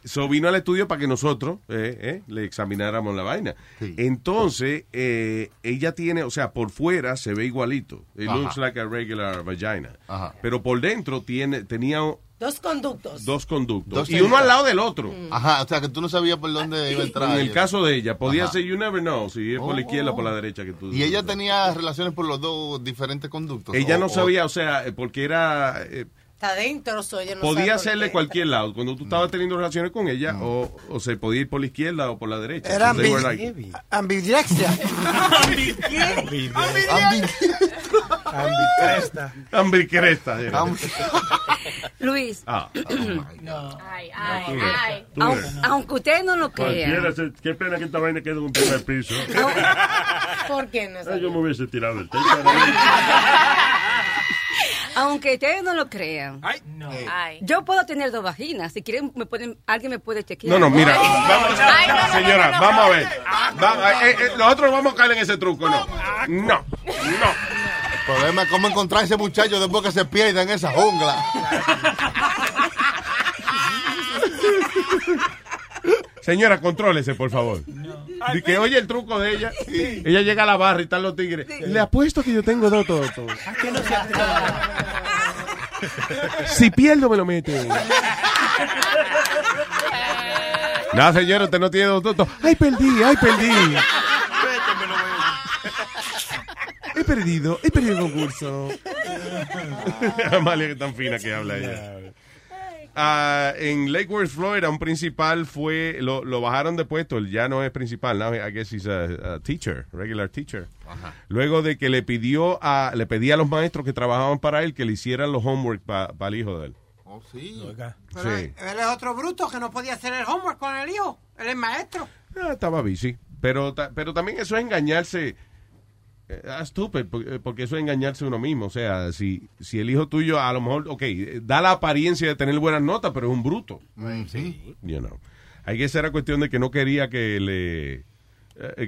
So vino al estudio para que nosotros eh, eh, le examináramos la vaina. Entonces, eh, ella tiene, o sea, por fuera se ve igualito. It Ajá. looks like a regular vagina. Ajá. Pero por dentro tiene, tenía Dos conductos. dos conductos. Dos y uno al lado del otro. Ajá, o sea que tú no sabías por dónde iba a entrar. En el caso de ella, podía Ajá. ser, you never know, si es por la izquierda o por la derecha que tú. Y ella tenía relaciones por los dos diferentes conductos. Ella O- no sabía, o sea, eh, porque era. eh, Está adentro, soy no podía hacerle cualquier lado. Cuando tú estabas teniendo relaciones con ella, o, o se podía ir por la izquierda o por la derecha. Era So like- ambidexia. Ambicresta. Ambicresta. era. Luis, Ah. ay, ves, ay. Aun- ves. aunque ustedes no lo crean. se- qué pena que esta vaina quede en un primer piso. ¿Por qué no? Ay, yo me hubiese tirado el techo. Aunque ustedes no lo crean. Ay. Yo puedo tener dos vaginas. Si quieren, me pueden, alguien me puede chequear. No, no, mira. Vamos, Ay, no, no, señora, no, no, vamos no. a ver. Va- eh, eh, nosotros vamos a caer en ese truco, no. No, no. El problema es cómo encontrar ese muchacho después que se pierda en esa jungla. Señora, contrólese, por favor. Di que oye el truco de ella. Ella llega a la barra y están los tigres. Le apuesto que yo tengo dos totos. Si pierdo, me lo mete. No, señora, usted no tiene dos totos. Ay, perdí, ay, perdí. He perdido, he perdido el concurso. Amalia, que tan fina que habla ella. Ah, en Lake Worth, Florida, un principal fue, lo, lo bajaron de puesto, él ya no es principal, now I guess he's a, a teacher, regular teacher. Luego de que le pidió a, le pedía a los maestros que trabajaban para él que le hicieran los homework para el hijo de él. Oh, sí. Pero Sí. él es otro bruto que no podía hacer el homework con el hijo. Él es maestro. Ah, estaba busy. Pero, ta- pero también eso es engañarse. Eh, ah, stupid, porque, porque eso es engañarse uno mismo. O sea, si, si el hijo tuyo a lo mejor, ok, eh, da la apariencia de tener buenas notas, pero es un bruto. Sí. You know. Hay que era cuestión de que no quería que le eh,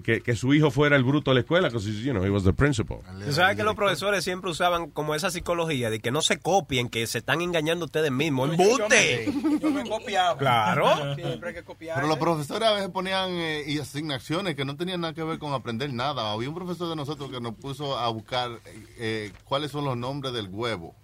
que, que su hijo fuera el bruto de la escuela, because you know, he was the principal. Tú sabes que los profesores siempre usaban como esa psicología de que no se copien, que se están engañando ustedes mismos. ¡Embute! Yo me he copiado. Claro. Siempre hay que copiar. Pero los profesores a veces ponían eh, y asignaciones que no tenían nada que ver con aprender nada. Había un profesor de nosotros que nos puso a buscar eh, cuáles son los nombres del huevo.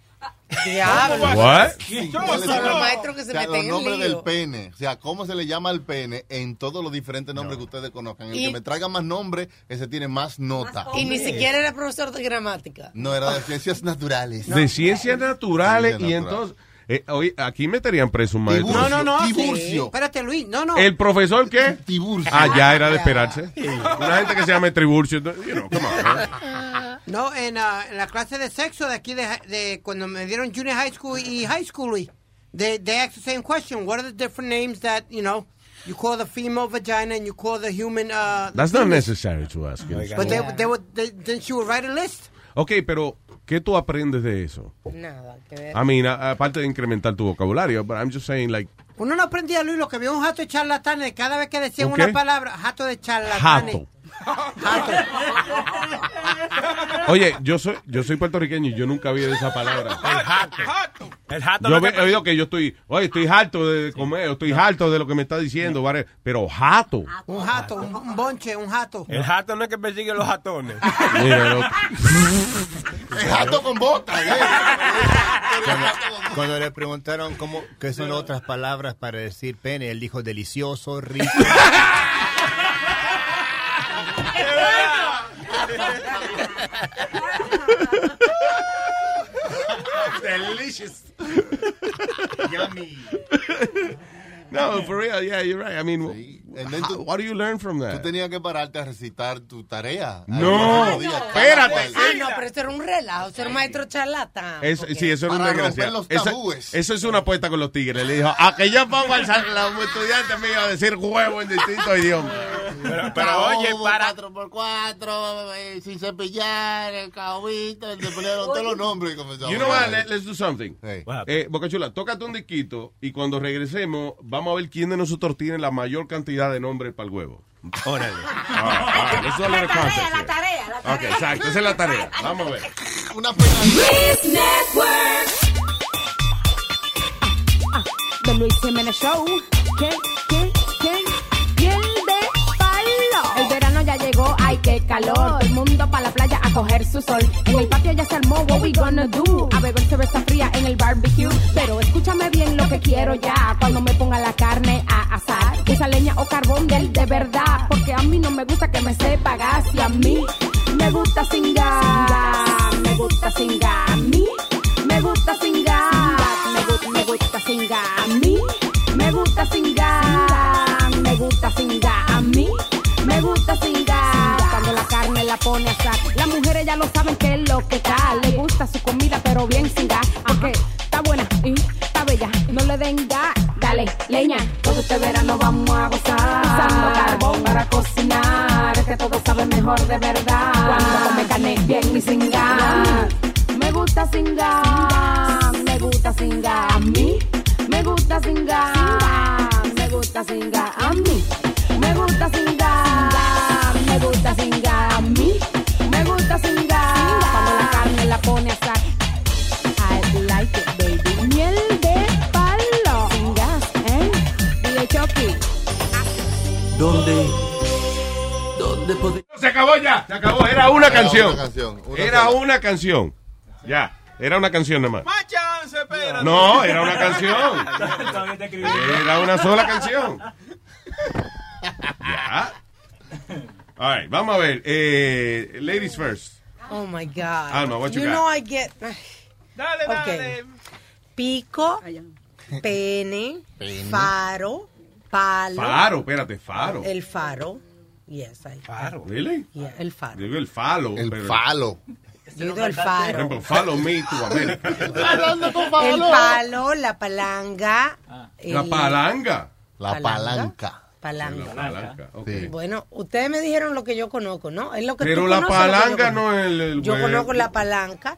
Diablo. ¿cuáles los maestros que se O sea, meten los en nombres lío. del pene. O sea, cómo se le llama al pene en todos los diferentes nombres que ustedes conozcan. El Y- que me traiga más nombres, ese tiene más nota. Y ni siquiera era profesor de gramática. No, era de ciencias naturales. De ciencias naturales Ciencias y entonces, eh, oye, aquí meterían preso un maestro. No, no, no. Tiburcio. sí. Espérate, Luis. No, no. ¿El profesor qué? Tiburcio. Ah, ya era de esperarse. Una gente que se llama Triburcio. You know, come on. ¿eh? No, en, ah, en la clase de sexo de aquí, de, de cuando me dieron junior high school y high school, Luis, they, they asked the same question. What are the different names that, you know, you call the female vagina and you call the human... Uh, That's not necessary to ask. in But they, they would, they, then she would write a list. Ok, pero ¿qué tú aprendes de eso? Nada que ver. I mean, a- aparte de incrementar tu vocabulario, but I'm just saying, like, Uno no aprendía, Luis, lo que vio un jato de charlatanes. Cada vez que decían ¿Un una palabra, jato de charlatanes. jato. Jato. Oye, yo soy, yo soy puertorriqueño y yo nunca había esa palabra. El jato. El jato Yo he oído que yo estoy, oye, estoy harto de comer, estoy harto de lo que me está diciendo, vale, pero jato. Un jato, un, un bonche, un jato. El jato no es que persigue los jatones. Mira, lo- El jato con botas. ¿eh? Cuando, cuando le preguntaron cómo, qué son otras palabras para decir pene, él dijo delicioso, rico. Delicious. Yummy. No, for real, yeah, you're right. I mean, And then tú- what do you learn from Tú that? tenías que pararte a recitar tu tarea. No, días, cada espérate. Ah, no, pero eso era un relajo. Eso era un maestro charlatán. Es- porque- sí, eso era una Esa- tabúes. eso es una apuesta con los tigres. Le dijo, a que yo pongo al los estudiantes míos a decir huevo en distintos idiomas. Pero, pero oye, para... 4x4, eh, sin cepillar, el caobito, el de ponieron todos los nombres. y comenzamos You know what? Let- let's do something. Hey. Eh, Boca Chula, tócate un disquito y cuando regresemos vamos a ver quién de nosotros tiene la mayor cantidad de nombres para el huevo. Órale. Ah, ah, let's do a little contest la tarea, la Ok, exacto, esa es la tarea. Vamos a ver. Una pena. The Luis Jiménez Show. ¿Qué? Ay qué calor. Todo el mundo para la playa a coger su sol. En el patio ya se armó, what we gonna do? A beber cerveza fría en el barbecue. Pero escúchame bien lo que quiero ya. Cuando me ponga la carne a asar. Esa leña o carbón del de verdad. Porque a mí no me gusta que me sepa gas. Y a mí me gusta sin. Me gusta sin. A mí me gusta sin. Me gusta, me gusta sin. A mí me gusta sin. Me gusta sin. Pone a asar. Las mujeres ya lo saben que es lo que está. Le gusta su comida, pero bien sin gas. Porque está buena y está bella. No le den gas. Dale, leña. Todo este verano vamos a gozar. Usando carbón para cocinar. Es que todo sabe mejor de verdad. Cuando come carne bien y sin gas. Me gusta sin gas. Me gusta sin gas. A mí me gusta sin gas. Me gusta sin gas. A mí me gusta sin gas gusta singar, a mí me gusta singar. Cuando la carne la pone a asar. I like it, baby. Miel de palo. Sin gas, ¿eh? Dile Chucky. ¿Dónde? ¿Dónde podría...? Se acabó ya, se acabó. Era una era canción. Una canción una era una canción. Ya. Era una canción nomás. Más chance, espérate. No, era una canción. era una sola canción. ya. All right, vamos a ver. Eh, ladies first. Oh my God. Alma, what you got? know I get. Dale, Okay. Pico, pene, faro, palo. Faro, espérate, faro. El faro. Yes, I Faro. Really? Yeah, el faro. Digo el falo. El pero- falo. Yo digo el Por faro. ejemplo, follow me to America. El palo, la palanga. La el- palanga. La Palanca. Palanca. Palanca. Palanca, ok. Bueno, ustedes me dijeron lo que yo conozco, ¿no? Es lo que Pero tú la conozco. no es el, el Yo conozco la palanca,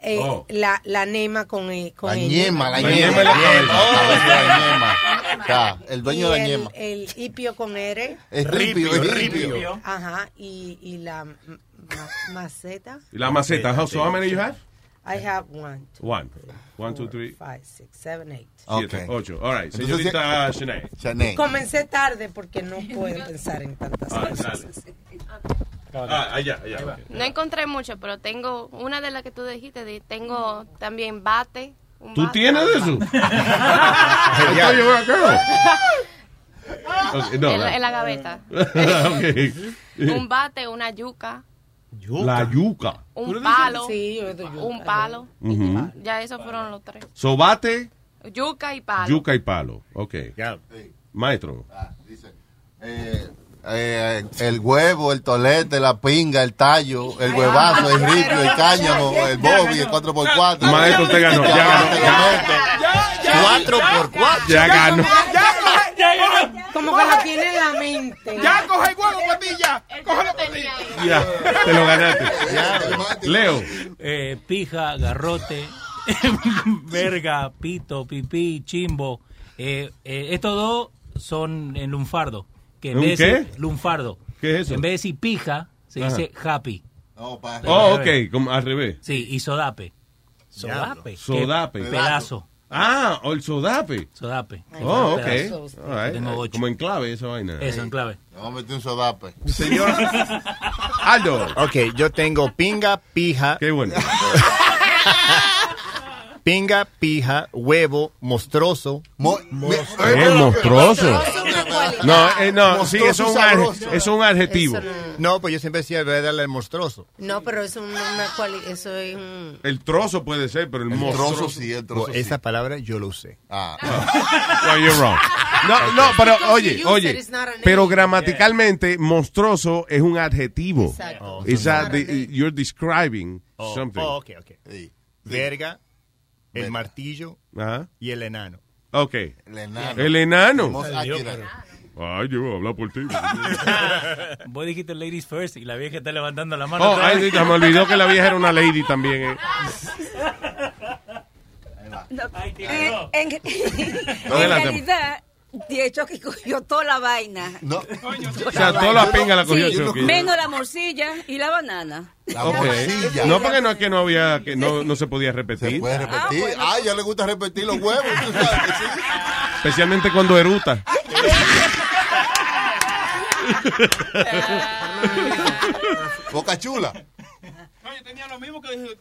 eh, Oh. la, la nema con, eh, con La el- ñema, la La ñema. la la ñema. El dueño y de la el, ñema. el hipio con R. Es ripio, es ripio. Ajá, y, y la ma- maceta. Y la maceta. How, so how many you have? I have one, two, One. One, two, three. five, six, seven, eight. Siete, Ok. ocho. All right. Señorita Shanae. Chané. Comencé tarde porque no puedo pensar en tantas Ah, cosas. Ah, allá, allá. No encontré mucho, pero tengo una de las que tú dijiste. di- Tengo también bate. un ¿Tú bate. tienes de eso? I thought you were a girl. Okay, no, en, la, en la gaveta. Ok. un bate, una yuca, La yuca. un palo. Sí, yo doy yuca. Un palo. Ya esos fueron los tres. Sobate, Yuca y palo. yuca y palo. Ok. Maestro. Eh, eh, el huevo, el tolete, la pinga, el tallo, el huevazo, el ripio, el cáñamo, el bobby, el 4x4. Maestro, usted ganó, ya ganó. 4x4. Ya ganó. Como que lo tiene en la mente. Ya, coge el huevo, patilla. Cógelo, patilla. Ya, te lo ganaste. Leo. Eh, pija, garrote, verga, pito, pipí, chimbo. Eh, eh, estos dos son en lunfardo. Que en ¿Un vez de qué? decir- lunfardo. ¿Qué es eso? En vez de decir pija, se Ajá. dice happy. Pa- Oh, ok, como al revés. Sí, y sodape. Sodape. Sodape. Pedazo. Ah, o el sodape. Sodape. Oh, ok. Pedazo. All right. Tengo ocho. Como en clave esa vaina. Eso, en clave. Vamos a meter un sodape. Señor Aldo. Ok, yo tengo pinga, pija. Qué bueno. Pinga, pija, huevo, monstruoso. Es monstruoso. No, eh, no, sí, eso es un, eso es un adjetivo. Eso No, pues yo siempre decía, voy a darle al monstruoso. No, pero eso, es una, eso es un... El trozo puede ser, pero el, El monstruoso. trozo sí, el trozo Pues esa palabra yo lo usé. Ah. Well, you're wrong. No, no, pero oye, oye, pero gramaticalmente monstruoso es un adjetivo. Exacto. It's name. you're describing Oh, something. oh, ok, ok. Verga, el martillo y el enano. Ok. El enano. El enano. A tirar. Ay, yo voy a hablar por ti. Vos dijiste ladies first y la vieja está levantando la mano. Oh, ay, me olvidó que la vieja era una lady también. eh. Eh, en, en realidad, de hecho que cogió toda la vaina. No. O sea, toda la pinga la cogió Sí, Chucky. menos la morcilla y la banana. Ok. No, porque no es que no había, que no, no se podía repetir. Se puede repetir. Ah, ya le gusta repetir los huevos. tú sabes. Especialmente cuando eruta. Boca chula. No, yo tenía lo mismo que dije.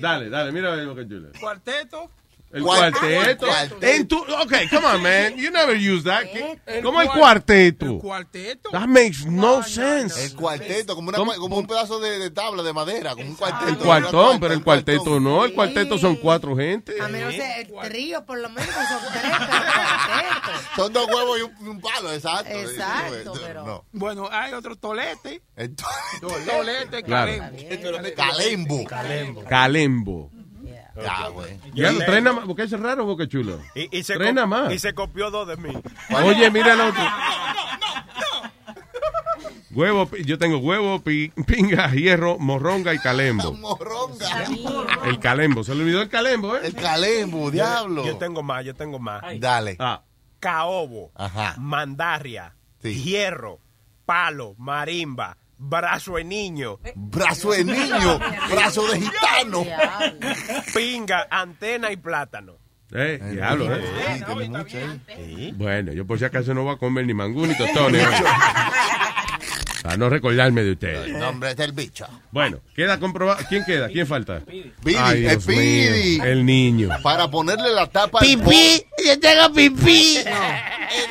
Dale, dale, mira lo que chula. Cuarteto. El Cuarteto. En tu, ok, come on, man. You never use that. El ¿Cómo el cuar- cuarteto? El cuarteto. That makes no sense. El cuarteto, como, una, como un pedazo de, de tabla de madera, como un cuarteto. El cuartón, pero el cuarteto no. El cuarteto son cuatro gente. A menos el trío, por lo menos, son tres. Son dos huevos y un, un palo, exacto. Exacto, pero- No. Bueno, hay otro tolete. El to- Tolete, Claro. calembo. Calembo. Calembo. Ya, güey. Ya, traen nada más. Porque es raro, Boca Chulo. Y, y se nada más. y se copió dos de mí. Oye, mira el otro. Huevo, yo tengo huevo, pi- pinga, hierro, morronga y calembo. Morronga. El calembo, se le olvidó el calembo, ¿eh? El calembo, diablo. Yo tengo más, yo tengo más. Dale. Ah, Caobo, Ajá. mandarria, Sí. hierro, palo, marimba, brazo de niño, Brazo de niño, brazo de gitano. pinga, antena y plátano. eh, diablo, ¿eh? Sí, tiene mucho ahí. Bueno, yo por si acaso no voy a comer ni mangú ni tostones. Para no recordarme de ustedes. El nombre del bicho. Bueno, queda comprobado. ¿Quién queda? ¿Quién falta? Pidi, Ay, el Dios mío, Pidi. El niño. Para ponerle la tapa Pipí, yo tengo pipí. El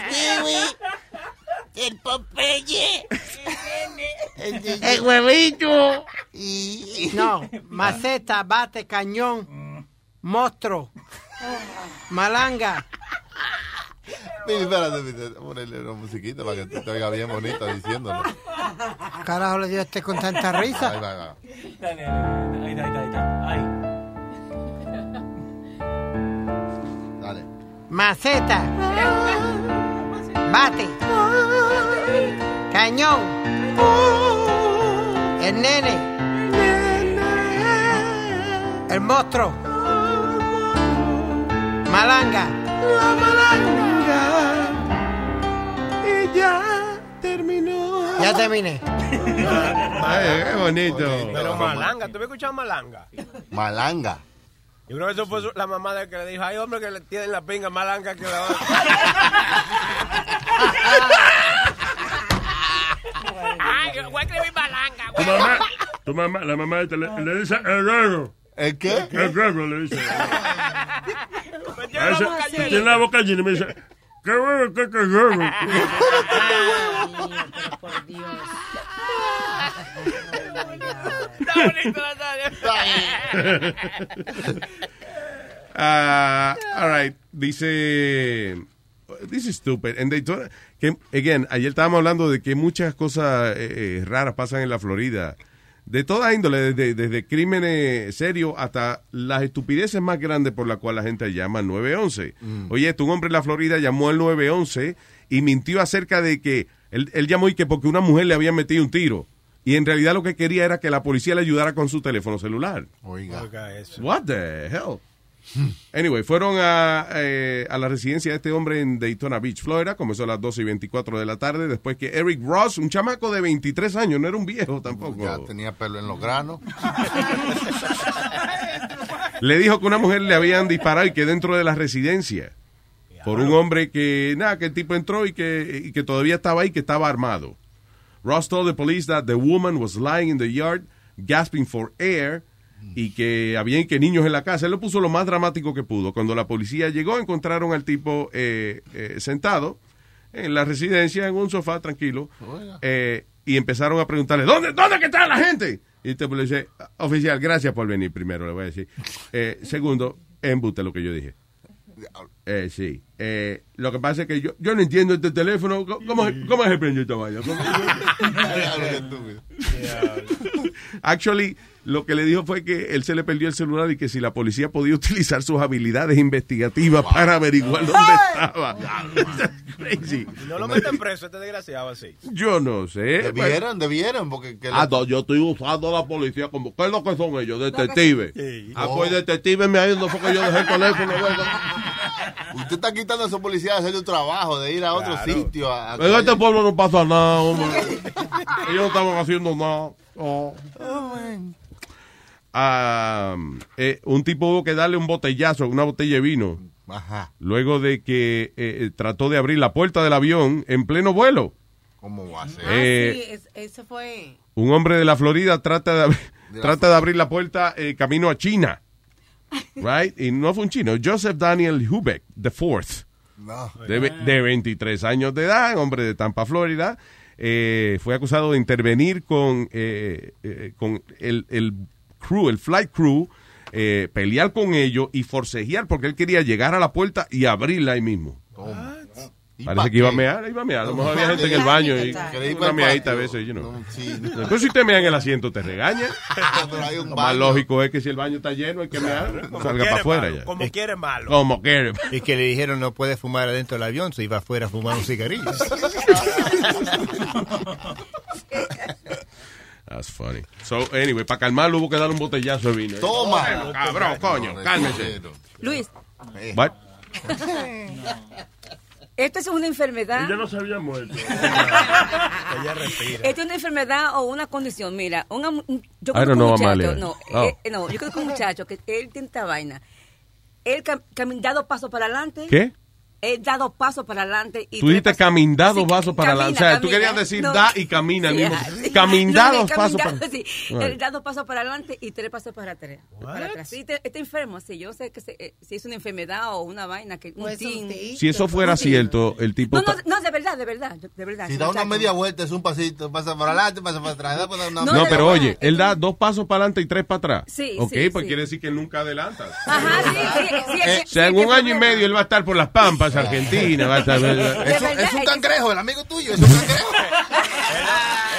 kiwi. El Popeye. El huevito. No, maceta, bate, cañón, monstruo, malanga. Pidi, espérate, Pidi, ponerle una musiquita para que te oiga bien bonito diciéndolo. Carajo le dio este con tanta risa. Ahí va, ahí va. Dale, ahí está, ahí está, ahí. Ahí. Dale. Maceta, bate, cañón, el nene, el monstruo, malanga. La malanga. Y ya terminó. Ya terminé. Ay, qué bonito. Pero malanga, ¿tú me escuchado malanga? Malanga. Yo creo que eso fue la mamá de que le dijo, ay hombre que le tienen la pinga malanga que la Ay, yo voy a escribir malanga. Tu mamá, tu mamá, la mamá le, le dice el huevo. ¿El qué? El huevo le dice. Tiene A la ese- boca llena. tiene la boca llena y me dice, ¿qué huevo, qué, qué huevo? Está bonito la Ah, all right. Dice. This is stupid. En Daytona, que, again, ayer estábamos hablando de que muchas cosas eh, eh, raras pasan en la Florida. De toda índole, desde, desde crímenes serios hasta las estupideces más grandes por las cuales la gente llama 911. Oye, esto, un hombre en la Florida llamó al 911 y mintió acerca de que él, él llamó y que porque una mujer le había metido un tiro. Y en realidad lo que quería era que la policía le ayudara con su teléfono celular. Oiga. What the hell? Anyway, fueron a, eh, a la residencia de este hombre en Daytona Beach, Florida, comenzó a las 12 y 24 de la tarde, después que Eric Ross, un chamaco de 23 años, no era un viejo tampoco, Ya tenía pelo en los granos. le dijo que una mujer le habían disparado y que dentro de la residencia, por un hombre que, nada, que el tipo entró y que, y que todavía estaba ahí, que estaba armado. Ross told the police that the woman was lying in the yard, gasping for air, y que había que niños en la casa. Él lo puso lo más dramático que pudo. Cuando la policía llegó, encontraron al tipo eh, eh, sentado en la residencia, en un sofá, tranquilo, eh, y empezaron a preguntarle, ¿dónde, dónde que está la gente? Y el tipo le dice, oficial, gracias por venir primero, le voy a decir. Eh, segundo, embute lo que yo dije. Eh, sí. Eh, lo que pasa es que yo, yo no entiendo este teléfono. ¿Cómo, cómo, se prendió esta vaina? ¿Cómo- Actually, lo que le dijo fue que él se le perdió el celular y que si la policía podía utilizar sus habilidades investigativas para averiguar dónde estaba. Crazy. No lo meten preso este desgraciado así. Yo no sé. Debieran, debieran, porque... que Ah, no, yo estoy usando a la policía como... ¿Qué es lo que son ellos? Detectives. Ah, pues detective me ayuda, no fue que yo dejé el teléfono. Usted está quitando a esos policías de hacer su trabajo, de ir a otro sitio. A, a- En este pueblo no pasa nada, hombre. Ellos no estaban haciendo nada. Oh. Ah, eh, un tipo hubo que darle un botellazo, una botella de vino, Ajá. luego de que eh, eh, trató de abrir la puerta del avión en pleno vuelo. ¿Cómo va a ser? Ah, Eh, sí, es- eso fue. Un hombre de la Florida trata de, abrir- trata de abrir la puerta eh, camino a China. Right? Y no fue un chino, Joseph Daniel Hubeck, the fourth. No. de, de 23 años de edad, hombre de Tampa, Florida, eh, fue acusado de intervenir con, eh, eh, con el, el crew, el flight crew, eh, pelear con ellos y forcejear porque él quería llegar a la puerta y abrirla ahí mismo. Parece que iba a mear, iba a mear. A lo mejor había gente en el baño y ¿Queréis una meadita a veces, you know. No, sí. Entonces si te mea en el asiento te regaña. Lo más lógico es que si el baño está lleno hay que mear, salga para afuera ya. Como quiere malo. Como quiere. Y que le dijeron no puede fumar adentro del avión, se iba afuera a fumar un cigarrillo. That's funny. So, anyway, para calmarlo hubo que darle un botellazo de vino. ¿eh? Toma. Bueno, cabrón, coño, cálmese. Luis, What? Esto es una enfermedad. Ella no se había muerto. Ella respira. Esto es una enfermedad o una condición. Mira, una yo don't know, un muchacho, no, Oh. eh, no, yo conozco un muchacho que él tiene esta vaina. Él cam- cam- da dos pasos para adelante, ¿Qué? Él da dos pasos para adelante y Tú dijiste dos Sí, pasos para camina, adelante. O sea, tú camina. querías decir No. da y camina Sí, mismo ah, sí. Caminar No, para sí. Right. Él da dos pasos para adelante y tres pasos para atrás. Para atrás. Sí, te- está enfermo, sí. Yo sé que se- eh, si es una enfermedad o una vaina, que un teen. Si eso fuera cierto, el tipo... No, no, no, de verdad, de verdad, de verdad. Si da una media vuelta, es un pasito, pasa para adelante, pasa para atrás. una- No, pero oye, él da dos pasos para adelante y tres para atrás. Sí, Ok, sí, pues sí. quiere decir que él nunca adelanta. Ajá, sí, sí, Eh, o sea, en un año y medio él va a estar por las Pampas, Argentina. Va a estar, Es, un- es un cangrejo, el amigo tuyo, es un cangrejo.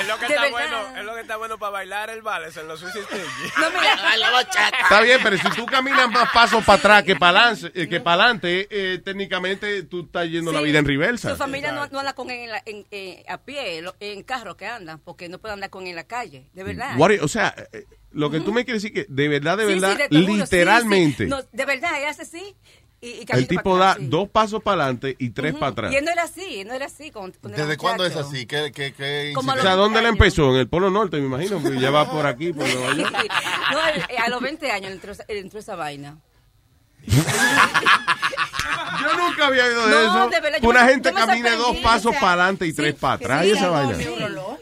Es lo que De está verdad. bueno, es lo que está bueno para bailar el vals en los Sushi Stage. No, mira. Está bien, pero si tú caminas más pasos para atrás que para adelante, eh, que para adelante eh, técnicamente tú estás yendo la Sí. vida en reversa. Su familia no, no anda con él en la- en- eh, a pie, en carro que andan, porque no pueden andar con él en la calle, de verdad. What o sea, eh, lo que tú me quieres decir que de verdad, de Sí, verdad, sí, sí, literalmente, sí. No, de verdad, él hace así y, y el tipo da atrás, sí. dos pasos para adelante y tres para atrás. Y él no era así, no era así. Con, con ¿Desde cuándo es así? ¿Qué, qué, qué O sea, ¿dónde 20 le empezó? En el Polo Norte, me imagino, porque ya va por aquí, por Nueva York. No, él- a los 20 años entró, entró esa vaina. Yo nunca había oído de No, eso. de verdad, que yo una me- gente camine dos pasos o sea, para adelante y tres para atrás. y esa vaina.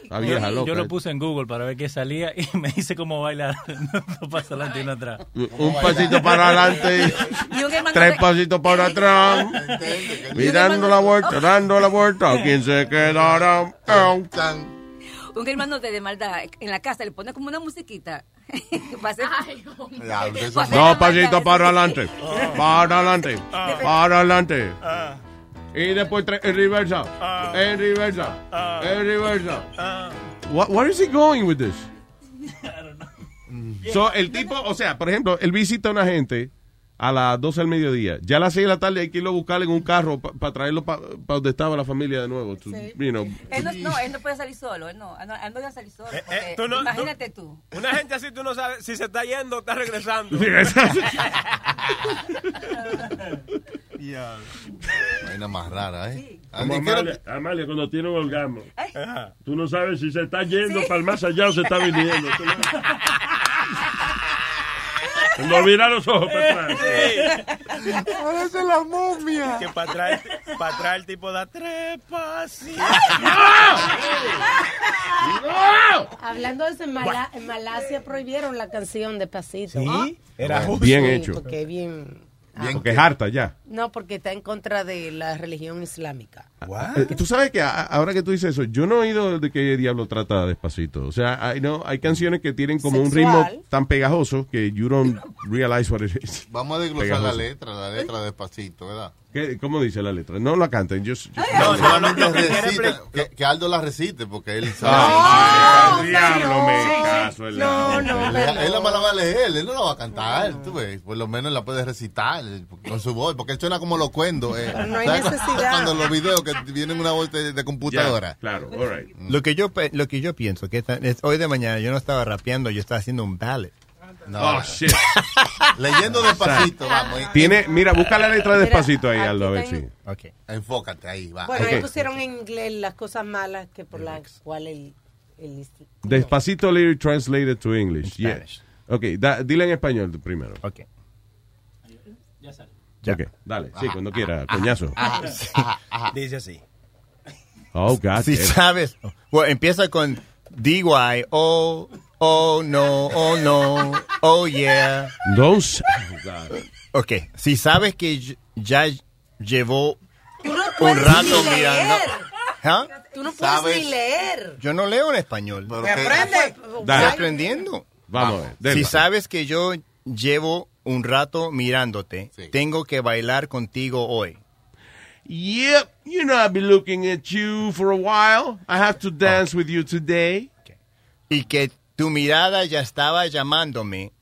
La vieja Yo lo puse en Google para ver qué salía y me dice cómo bailar. Dos pasos adelante y uno atrás. Un pasito para adelante, Y tres pasitos para atrás. Mirando la vuelta, dando la vuelta. ¿Quién se quedará? Un hermano de, de maldad en la casa le pone como una musiquita. Va a ser- va a ser Dos la pasitos maldad, para adelante, para adelante, para adelante. Ah, Y después en reversa, en reversa, en reversa. What, where is he going with this? So, el tipo, o sea, por ejemplo, él visita a una gente a las 12 del mediodía. Ya a las 6 de la tarde hay que irlo a buscar en un carro para traerlo para donde estaba la familia de nuevo. to- you know. Él no, no, él no puede salir solo, él no, él no, él no debe salir solo. eh, tú no- imagínate tú. Una gente así tú no sabes si se está yendo o está regresando. Sí, exacto. Vaina más rara, ¿eh? Como Andy, ¿qué era- Amalia, Amalia, cuando tiene un orgasmo. Tú no sabes si se está yendo para el más allá o se está viniendo. No- mira los ojos para atrás. Parece la momia. Que para atrás, para atrás el tipo da tres pasitos. Hablando de eso, en, Mala- en Malasia prohibieron la canción Despacito. Sí, era justo. Bien Sí, hecho. Porque es bien... Porque es harta ya. No, porque está en contra de la religión islámica. Eh, Tú sabes que a- ahora que tú dices eso, yo no he oído de qué diablo trata despacito. O sea, hay, no, hay canciones que tienen como un Sexual. ritmo tan pegajoso que you don't realize what it is. Vamos a desglosar Pegajoso. la letra, la letra despacito, ¿verdad? ¿Qué- ¿Cómo dice la letra? No la canten. Yo, yo- No, no, solamente lo que quiere recita, que, que Aldo la recite porque él sabe. Sí, diablo, me caso No, no, él, la- va a leer, él no la va a cantar, tú ves, por lo menos la puede recitar con su voz, porque él suena como locuendo. Eh. No hay ¿Sabes cu- necesidad. Cuando los videos que vienen una voz de, de computadora. claro, all right. Lo que yo pe- lo que yo pienso que esta- es- hoy de mañana yo no estaba rapeando, yo estaba haciendo un ballad. No. Oh, shit. Leyendo despacito, vamos. Tiene, mira, busca la letra despacito ahí, Aldo, a ver si. Okay. Enfócate ahí, va. Bueno, ahí pusieron en inglés las cosas malas que por las cuales el... el Despacito lyric translated to English. Yeah. Spanish. Ok, da- dile en español primero. Ok. Ya sale. Ok, dale, sí, cuando quiera, coñazo. Dice así. Oh, God. Si sabes, bueno, empieza con DY, oh, no, oh no, oh yeah. S- oh. Ok, si sabes que ya llevó no un rato ni mirando. ¿Ah? Tú no puedes ¿Sabes? ni leer. Yo no leo en español. Pero ¿Me que- aprende? Estoy aprendiendo. Vamos ver. Si sabes que yo llevo un rato mirándote, Sí. tengo que bailar contigo hoy. Yep, you know I've been looking at you for a while. I have to dance with you today. Y que tu mirada ya estaba llamándome,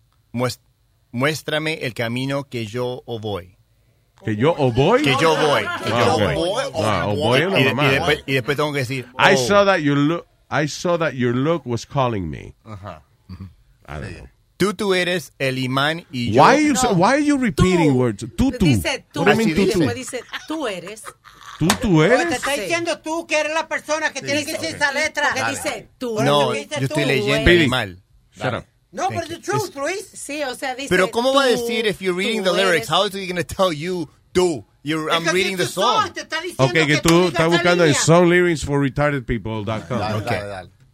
muéstrame el camino que yo o voy. Que yo o voy. Que yo voy. Que Ah, yo ok. voy. Ah, o voy una Y, de- y mamá. después, y después tengo que decir, I oh. saw that your look. I saw that your look was calling me. Ajá. I don't know. tú, tú eres el imán y yo. Why are you so- why are you repeating words? Tú tú. Dice tú. Así tú tú? después dice tú eres. Tú tú te eres. está Sí. diciendo tú que eres la persona que tiene que decir esa letra. Porque dice tú. No, que yo estoy tú, leyendo Speedy. animal. Shut up. No, pero Thank the you. truth, Luis. Sí, o sea, dice Pero ¿cómo va a tú, decir if you're reading the tú lyrics? eres- How is he going to tell you tú? You're, I'm reading it's the the song, song. te está diciendo Ok, que tú estás buscando en songlyricsforretardedpeople.com. Ok.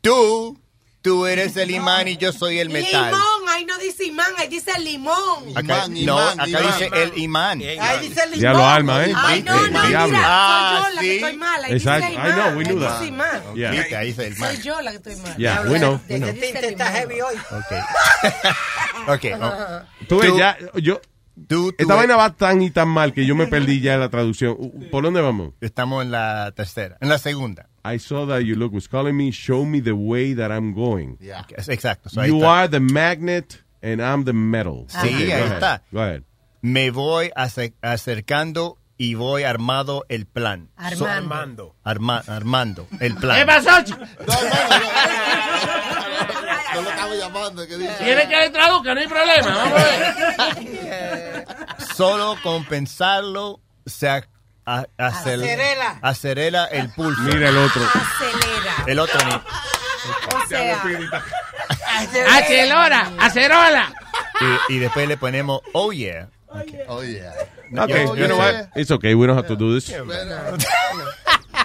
Tú, tú eres el imán y yo soy el metal. Limón, ahí no dice imán, ahí dice limón. Acá, no, acá dice el imán. Ahí dice limón. Ya lo alma, ¿eh? Ay, no, no, mira, Ah, soy yo la que sí. estoy mal. Ahí Exacto. dice I know, imán, we ahí knew dice that. imán. Yeah. Ahí dice el man. Soy yo la que estoy mal. Yeah, we know, we know. Dice está heavy hoy. Ok. oh. Tú ves, Tú- ya, yo... tú Esta ves- vaina va tan y tan mal que yo me perdí ya en la traducción. ¿Por dónde vamos? Estamos en la tercera, en la segunda. I saw that you look was calling me, show me the way that I'm going. Ok, Exacto. so You are the magnet and I'm the metal. Sí, Okay, go ahí ahead. está. Go ahead. Me voy ace- acercando y voy armado el plan. Armando. Armando. Arma- armando el plan. ¿Qué pasó, chico? No lo estamos llamando, ¿qué dice? Tiene que traduzca, no hay problema. Vamos a ver. Solo con pensarlo se ac- a- acel- Acelera. acelera el pulso. Mira el otro. Acelera. El otro ni- O sea, acerola. y, y después le ponemos oh yeah. Oh, yeah. Okay, Yo- you know what? It's okay. We don't have to do this.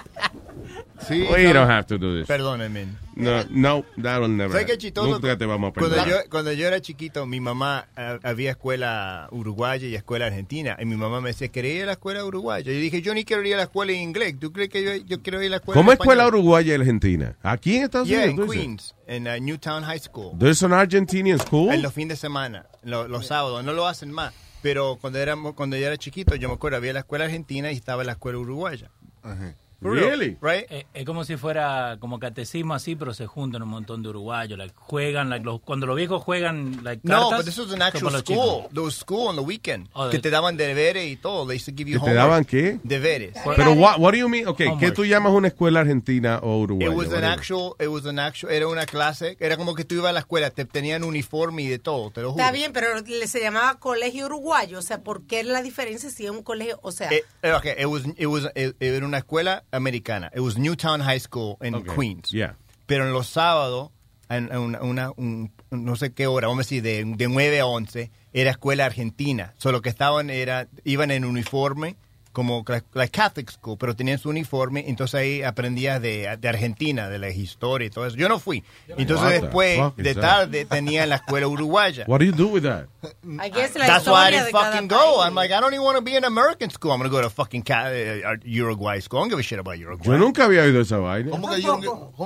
Sí, We no. don't have to do this. Perdónenme. No, no, that'll never. ¿Sabes qué chistoso? Nunca te vamos a Cuando perder. yo, cuando yo era chiquito, mi mamá, eh, había escuela uruguaya y escuela argentina. Y mi mamá me decía, ¿quería ir a la escuela uruguaya? Yo dije, yo ni quiero ir a la escuela en inglés. ¿Tú crees que yo, yo quiero ir a la escuela ¿Cómo en escuela español? uruguaya y argentina? Aquí en Estados Yeah, Unidos. en? Queens, en uh, Newtown High School. There's an Argentinian school. En los fines de semana, lo- los sábados, no lo hacen más. Pero cuando éramos, cuando yo era chiquito, yo me acuerdo, había la escuela argentina y estaba la escuela uruguaya. For real, Really? Right? Eh, es como si fuera como catecismo así, pero se juntan un montón de uruguayos. like, juegan, like, los- cuando los viejos juegan like, No, cartas, but this was an como actual school. chicos. There was school on the weekend. Oh, que de- te daban deberes y todo. They used to give you ¿Que te daban qué? Deberes. Pero what, what do you mean? Okay, ¿qué Homework. tú llamas una escuela argentina o It uruguaya? was an actual, it was an actual, era una clase, era como que tú ibas a la escuela, te tenían uniforme y de todo, te lo juro. está bien, pero se llamaba colegio uruguayo. O sea, ¿por qué la diferencia si es un colegio? O sea, Eh, eh, okay, it was, it was, era una escuela americana. It was Newtown High School in Okay, Queens. yeah. Pero en los sábados, en, en una, una- un- no sé qué hora, vamos a decir, de, de 9 a 11, era escuela argentina. Solo que estaban, era, iban en uniforme, como la, la Catholic School, pero tenían su uniforme, entonces ahí aprendías de, de Argentina, de la historia y todo eso. Yo no fui. Entonces después, de tarde, tenía la escuela uruguaya. What do you do with that? I guess la That's why I didn't fucking go. país. I'm like, I don't even want to be in American school. I'm going to go to fucking Ca- uh, Uruguay school. I don't give a shit about Uruguay. Yo nunca había oído esa vaina. ¿Cómo que yo?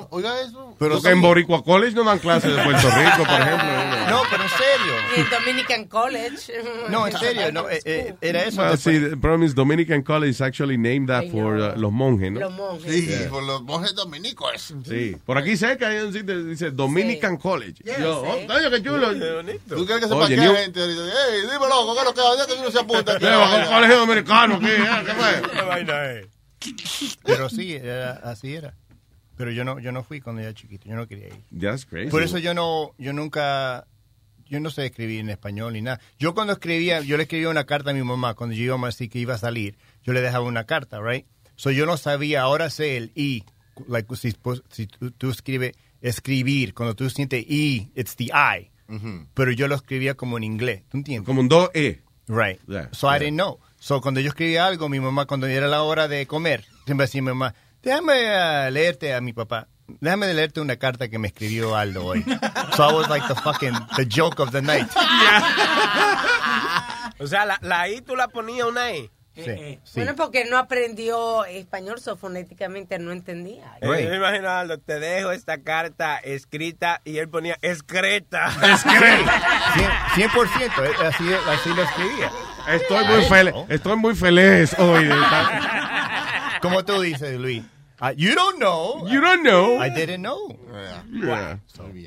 Oiga eso. Pero Porque en Boricua College no dan clases de Puerto Rico, por ejemplo. No, pero en serio. Y en Dominican College. No, en serio. No, eh, eh, era eso. Well, después. see, the problem is Dominican College is actually named that for uh, los monjes, ¿no? Los monjes. Sí, Yeah. por los monjes dominicos. Sí. Por aquí cerca hay un sitio que dice Dominican College. Yo, oh, qué chulo. ¿Tú crees que se Oye, parquea gente ahorita? ¡Ey, dime loco, qué es lo que va? que uno se apunta aquí? un colegio dominicano, ¿qué? Ah, ¿Qué fue? Pero sí, era, así era. Pero yo no, yo no fui cuando era chiquito. Yo no quería ir. That's crazy. Por eso yo no, yo nunca, yo no sé escribir en español ni nada. Yo cuando escribía, yo le escribía una carta a mi mamá cuando yo iba a decir que iba a salir. Yo le dejaba una carta, right? So yo no sabía, ahora sé el i. Like, si, si tú, tú escribes escribir, cuando tú sientes i, it's the I. Pero yo lo escribía como en inglés. ¿Tú entiendes? Como un 2E. Right. Yeah, so I didn't know. So cuando yo escribía algo, mi mamá, cuando era la hora de comer, siempre decía mi mamá, déjame uh, leerte a mi papá. Déjame de leerte una carta que me escribió Aldo hoy. so I was like the fucking, the joke of the night. O sea, la, la I tú la ponías una E. Sí, sí. Bueno, porque no aprendió español, so fonéticamente no entendía. Eh. Yo me imagino, Aldo, te dejo esta carta escrita y él ponía excreta. 100%, 100%, eh, así, así lo escribía. Estoy muy feliz. Estoy muy feliz hoy. Como tú dices, Luis. Uh, you don't know. You don't know. I didn't know. Yeah.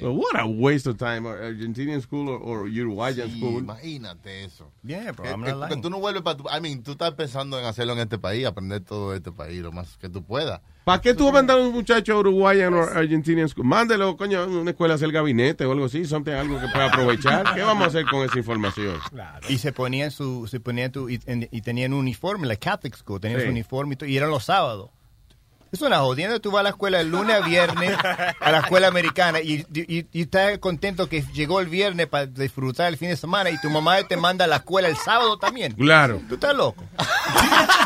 But what a waste of time. Argentinian school or, or Uruguayan Sí, school. imagínate eso. Yeah, bro, Que, I'm not que lying. tú no vuelves para tu... I mean, tú estás pensando en hacerlo en este país, aprender todo este país lo más que tú puedas. ¿Para qué tú vas a mandar a un muchacho a Uruguayan o Argentinian school? Mándelo, coño, a una escuela hacer gabinete o algo así, something, algo que pueda aprovechar. ¿Qué vamos a hacer con esa información? Y se ponían su, se ponían tu, y, y tenían un uniforme, la Catholic School, tenían Sí. su uniforme y, todo, y eran los sábados. Es una jodienda, tú vas a la escuela el lunes a viernes, a la escuela americana, y, y, y estás contento que llegó el viernes para disfrutar el fin de semana, y tu mamá te manda a la escuela el sábado también. Claro. Tú estás loco.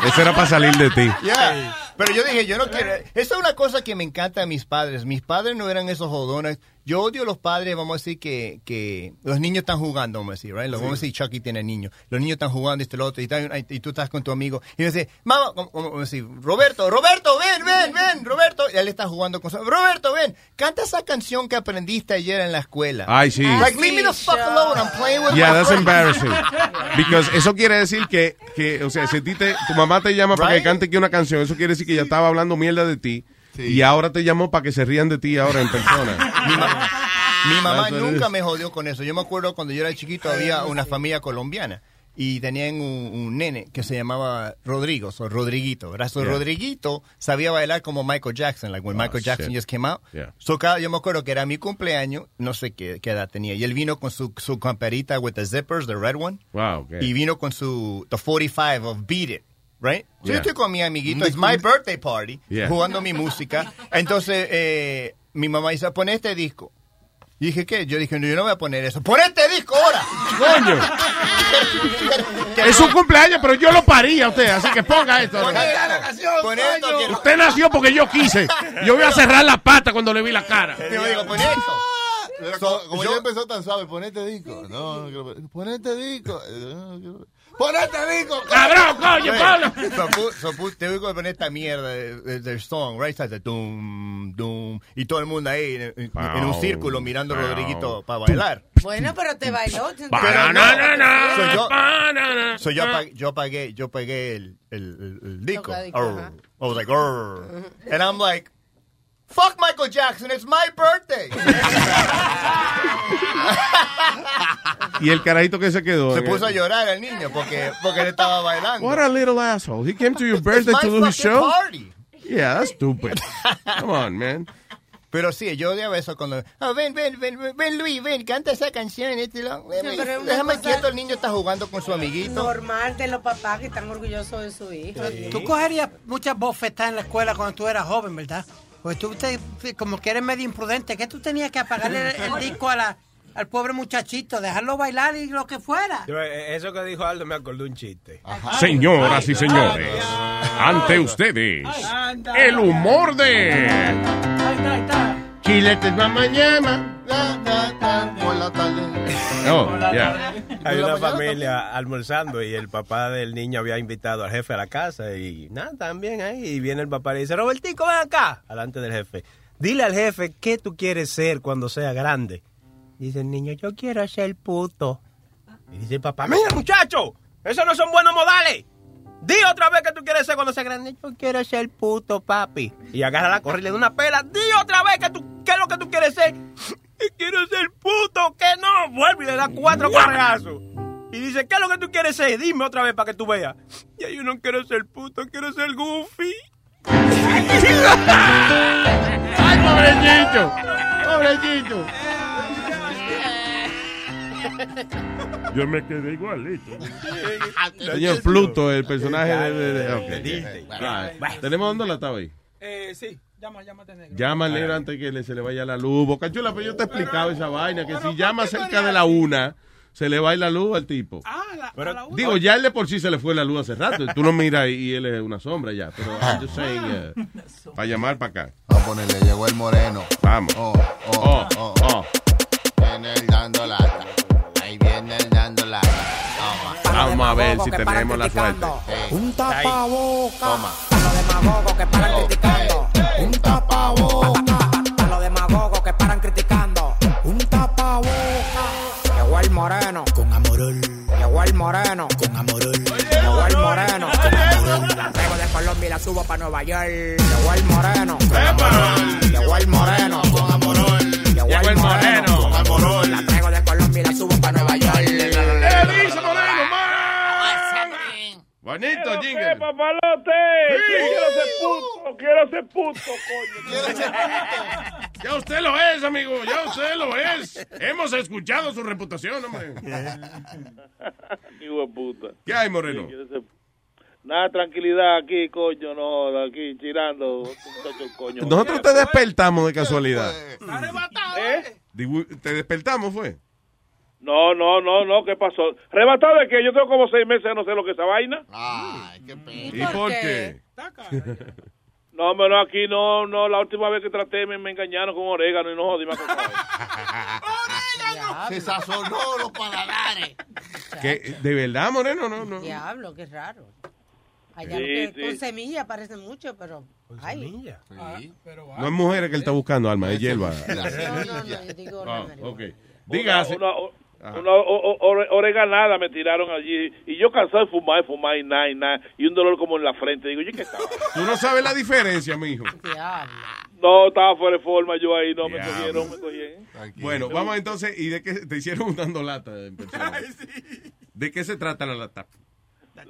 Eso era para salir de ti. Yeah. Pero yo dije, yo no quiero. Esa es una cosa que me encanta a mis padres. Mis padres no eran esos jodones. Yo odio a los padres, vamos a decir, que, que los niños están jugando, vamos a decir, right? Los- Sí. Vamos a decir, Chucky tiene niños. Los niños están jugando, esto, lo otro, y, y tú estás con tu amigo. Y dice, mamá, vamos a decir, Roberto, Roberto, ven, ven, ven, Roberto. Y él está jugando con su. Roberto, ven, canta esa canción que aprendiste ayer en la escuela. Ay, sí. Like, leave me the fuck alone, I'm playing with Yeah, my that's friend. embarrassing. Because eso quiere decir que, que o sea, si ti te, tu mamá te llama para que Right. cante aquí una canción, eso quiere decir que ella estaba hablando mierda de ti y ahora te llamó para que se rían de ti ahora en persona. Mi mamá what it nunca me jodió con eso. Yo me acuerdo cuando yo era chiquito había una familia colombiana y tenían un, un nene que se llamaba Rodrigo, o Rodriguito, ¿verdad? So, Yeah. Rodriguito sabía bailar como Michael Jackson, like when Oh, Michael Jackson shit. just came out. Yeah. So, cada, yo me acuerdo que era mi cumpleaños, no sé qué, qué edad tenía, y él vino con su, su camperita with the zippers, the red one, Wow, okay. y vino con su the 45 of Beat It. Right? So Yeah. Yo estoy con mi amiguito, es my birthday party, Yeah. jugando mi música. Entonces, eh, mi mamá dice, pon este disco. Y dije, ¿qué? Yo dije, no, yo no voy a poner eso. ¡Pon este disco ahora! ¡Coño! Es su cumpleaños, pero yo lo paría a usted, así que ponga esto. Pon esta la canción, Pon esto, esto, que- Usted nació porque yo quise. Yo voy a cerrar la pata cuando le vi la cara. Yo digo, pon esto. So, como, yo- ya empezó tan suave, pon este disco. No, no quiero- pon este disco. Eh, no, quiero- Pon este disco. Cabrón, coño, Pablo. Te voy a poner esta mierda de- de- del song, right? Side, dum, dum, y todo el mundo ahí en, un círculo mirando a Rodriguito para bailar. Bueno, pero te bailó. Pero no, Banana, So, yo, banana. so, yo, pagué, yo pagué el, el, disco. I was like, and I'm like, fuck Michael Jackson, it's my birthday. Y el carajito que se quedó. Se en puso a llorar el niño porque, porque él estaba bailando. What a little asshole. He came to your birthday to do his show. party. Yeah, that's stupid. Come on, man. Pero sí, yo odiaba eso cuando. "Ah, ven, ven, ven, ven, ven, Luis, ven, canta esa canción. Este, lo- ven, pero déjame cosa- quieto, el niño está jugando con su amiguito. Normal de los papás que están orgullosos de su hijo. Tú cogerías muchas bofetadas en la escuela cuando tú eras joven, ¿verdad? Pues tú te, como que eres medio imprudente, que tú tenías que apagarle el, el disco a la, al pobre muchachito, dejarlo bailar y lo que fuera. Yo, eh, Eso que dijo Aldo me acordó un chiste. Señoras y señores, ante ustedes, el humor de Chiletes mamá llama. Por la tarde. Oh, yeah. Hay una familia almorzando y el papá del niño había invitado al jefe a la casa y nada, también ahí. Y viene el papá y dice, Robertico, ven acá, delante del jefe. Dile al jefe qué tú quieres ser cuando sea grande. Dice el niño, yo quiero ser puto. Y dice el papá, mira muchacho, esos no son buenos modales. Di otra vez que tú quieres ser cuando sea grande. Yo quiero ser puto, papi. Y agarra la correa y le da una pela. Di otra vez que tú, qué es lo que tú quieres ser. "Yo Quiero ser puto, que no. Vuelve y le da cuatro correazos. Y dice, ¿qué es lo que tú quieres ser? Dime otra vez para que tú veas. Ya yo no quiero ser puto, quiero ser goofy. ¡Ay, pobrecito! ¡Pobrecito! Yo me quedé igualito. Señor Pluto, el personaje de... de- ok. ¿Tenemos dónde la estaba ahí? Eh, sí, llama, llámate negro. Llama al negro antes que le- se le vaya la luz. Boca Chula, pero yo te he explicado esa vaina, que si llama cerca de la una, se le va la luz al tipo. Digo, ya él de por sí se le fue la luz hace rato. Tú lo miras y él es una sombra ya. Pero I'm just saying, uh, para llamar para acá. Vamos a ponerle, llegó el moreno. Vamos. Oh, oh, oh, oh. Viene el dando lata. Vamos a ver si tenemos la suerte. Un tapaboca. Toma. Para los demagogos que paran criticando. Un tapaboca. Para los demagogos que paran criticando. Un tapaboca. Llegó el moreno. Con amorol. Llegó el moreno. Con amorol. Llegó el moreno. Con amorol. La traigo de Colombia y la subo para Nueva York. Llegó el moreno. Llegó el moreno. Con amorol. Llegó el moreno. Y la subo para Nueva York. ¿Qué dice Moreno, Bonito, ¿Qué, jingle. papalote? Sí. Quiero ser puto, quiero ser puto, coño. Ya usted lo es, amigo, ya usted lo es. Hemos escuchado su reputación, hombre. Hijo de puta. ¿Qué hay, Moreno? Sí, quiero ser- Nada, tranquilidad aquí, coño, no, aquí tirando, muchacho, coño. Nosotros te despertamos de casualidad. ¿Eh? ¿Te despertamos, fue? No, no, no, no, ¿qué pasó? ¿Rebatado de que Yo tengo como seis meses, no sé lo que es esa vaina. Ay, qué pena. ¿Y por qué? No, pero aquí no, no, la última vez que traté me, me engañaron con orégano y no jodí más con Se sazonó los paladares. ¿Qué? ¿De verdad, Moreno? No, no. Diablo, qué raro. Allá Sí, lo que sí. con semilla parece mucho, pero. Ay. No es mujeres que él está buscando, Alma, es hierba. No, no, no, yo digo Ah, la ok. Dígase. Una, una, una o- o- ore- oreganada me tiraron allí y yo cansado de fumar, de fumar y nada, y nada, y un dolor como en la frente. Digo, ¿y qué estaba? Tú no sabes la diferencia, mijo. No, estaba fuera de forma yo ahí, no me Diablo. cogieron, me cogieron. Bueno, vamos entonces, ¿y de qué te hicieron dando lata en persona? ¿De qué se trata la lata?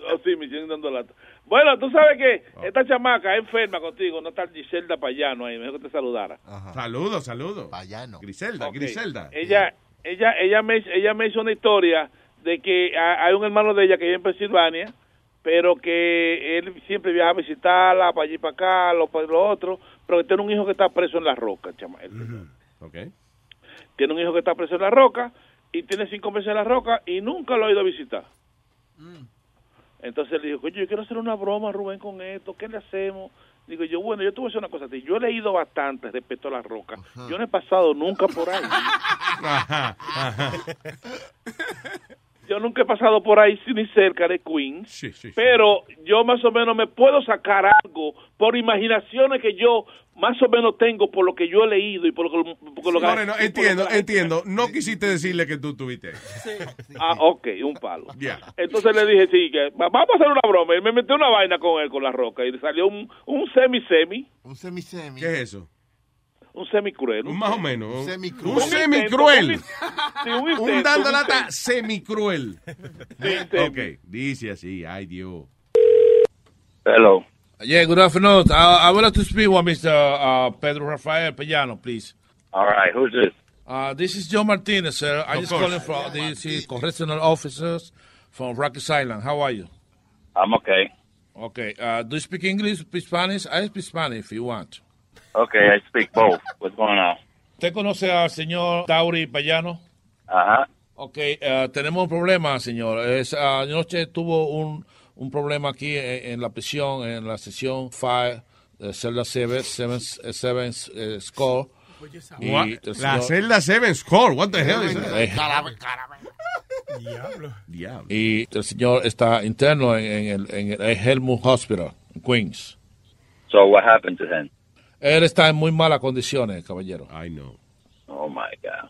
Oh, sí, me hicieron dando lata. Bueno, tú sabes que esta chamaca es enferma contigo, no está Giselda Payano ahí, mejor que te saludara. Saludos, saludos. Griselda, Ok. Griselda. Ella, ella, ella me, ella me hizo una historia de que ha- hay un hermano de ella que vive en Pensilvania, pero que él siempre viaja a visitarla, para allí para acá, lo para lo otro, pero que tiene un hijo que está preso en la roca, chama. él Ok. Tiene un hijo que está preso en la roca y tiene cinco meses en la roca y nunca lo ha ido a visitar. Entonces le dijo, coño, yo quiero hacer una broma, Rubén, con esto, ¿qué le hacemos? Digo yo, bueno, yo te voy a decir una cosa. Yo he leído bastante respecto a la roca. Yo no he pasado nunca por ahí. Ajá, ajá. Yo nunca he pasado por ahí ni cerca de Queens, pero yo más o menos me puedo sacar algo por imaginaciones que yo más o menos tengo por lo que yo he leído y por lo que... por lo que- por lo que entiendo, entiendo. No quisiste decirle que tú tuviste. Ah, ok, un palo. Ya. Entonces le dije, sí, que va- vamos a hacer una broma. Y me metí una vaina con él, con la roca, y le salió un, un semi-semi. Un semi-semi. ¿Qué es eso? Un semi-cruel. Un más o menos. Un semicruel. Un semicruel. Un dando lata semicruel. Ok, dice así, ay Dios. Hello. Yeah, good afternoon. I, I would like to speak with Mr. Uh, Pedro Rafael Payano, please. All right, who's this? Uh, this is Joe Martinez, sir. I Of just course. calling from the the correctional officers from Rikers Island. How are you? I'm okay. Okay. Uh, do you speak English, speak Spanish? I speak Spanish if you want. Okay, I speak both. What's going on? ¿Usted conoce al señor Tauri Payano? Ajá. Ok, eh, tenemos un problema, señor. Es, ah, anoche tuvo un, un problema aquí en, en la prisión, en la sesión 5, eh, celda 7, 7, eh, score. Y La señor- celda 7 score, what the hell is that? Eh, Diablo. Diablo. y el señor está interno en, en el, en el Helmut Hospital, en Queens. So what happened to him? Él está en muy malas condiciones, caballero. I know. Oh my God.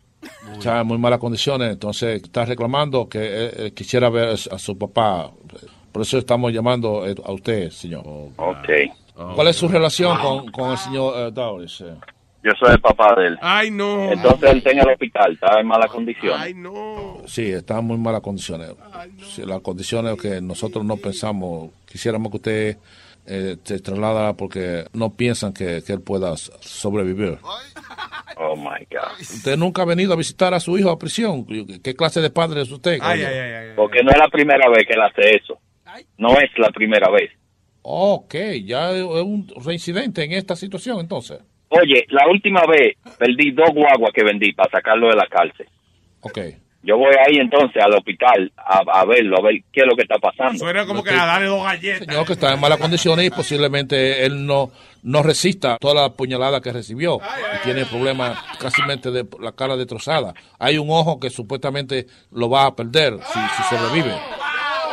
Está en muy malas condiciones, entonces está reclamando que eh, eh, quisiera ver a su papá. Por eso estamos llamando eh, a usted, señor. Okay. ¿Cuál es su relación con, con el señor eh, eh? Yo soy el papá de él. Ay, no. Entonces él está en el hospital, está en malas condiciones. Ay, no. Sí, está en muy malas condiciones. Sí, las condiciones que nosotros no pensamos, quisiéramos que usted eh, se trasladara porque no piensan que, que él pueda sobrevivir. Oh my God. Usted nunca ha venido a visitar a su hijo a prisión. ¿Qué clase de padre es usted? Ay, caballero? ay, ay, ay. Porque no es la primera vez que él hace eso. No es la primera vez. Ok, ya es un reincidente en esta situación entonces. Oye, la última vez perdí dos guaguas que vendí para sacarlo de la cárcel. Ok. Yo voy ahí entonces al hospital a, a verlo, a ver qué es lo que está pasando. Suena como que a darle dos galletas. Señor que está en malas condiciones y posiblemente él no, no resista toda la puñalada que recibió. Y tiene problemas casi de la cara destrozada. Hay un ojo que supuestamente lo va a perder si, si sobrevive.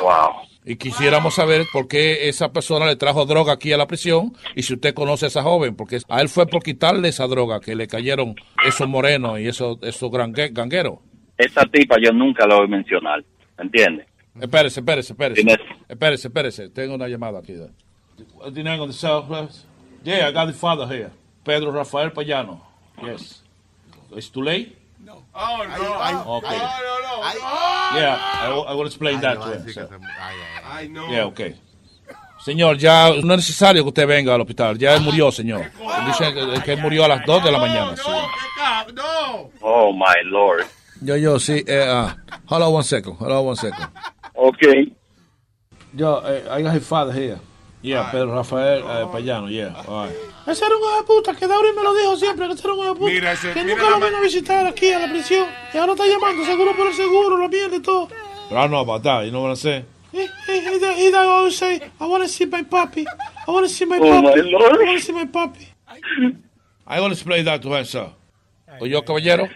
Wow. Y quisiéramos saber por qué esa persona le trajo droga aquí a la prisión y si usted conoce a esa joven, porque a él fue por quitarle esa droga que le cayeron esos morenos y esos, esos gangueros. Esa tipa yo nunca la voy a mencionar, ¿entiendes? Espérese, espérese, espérese. Espérese, espérese. Tengo una llamada aquí. The cell, please? Yeah, I got the father here. Pedro Rafael Payano. Yes. It's too late? Oh, no. Okay. no, no. Yeah, I will, I will explain that to him. Sir. Ay, no. Yeah, okay. Señor, ya no es necesario que usted venga al hospital. Ya él murió, señor. Dicen que, que él murió a las 2 de la mañana. sí. No. Oh my lord. Yo, yo, sí. Eh, ah, hold on one second. Hold on one second. Okay. Yo, eh, I got his father here. Yeah, Pedro Rafael eh, Payano, yeah. all right. Ese era un hijo de puta, que Dauri me lo dijo siempre, que ese era un hijo de puta. Mira ese- que mira nunca lo vino a visitar aquí a la prisión. Y ahora está llamando, seguro por el seguro, la mierda y todo. But I don't know about that. You know what I'm saying? He, he, he, he, he always say, I want to see my puppy. I want to see my Oh, puppy. my Lord. I want to see my puppy. I'm going to explain that to her, sir. Oye, caballero.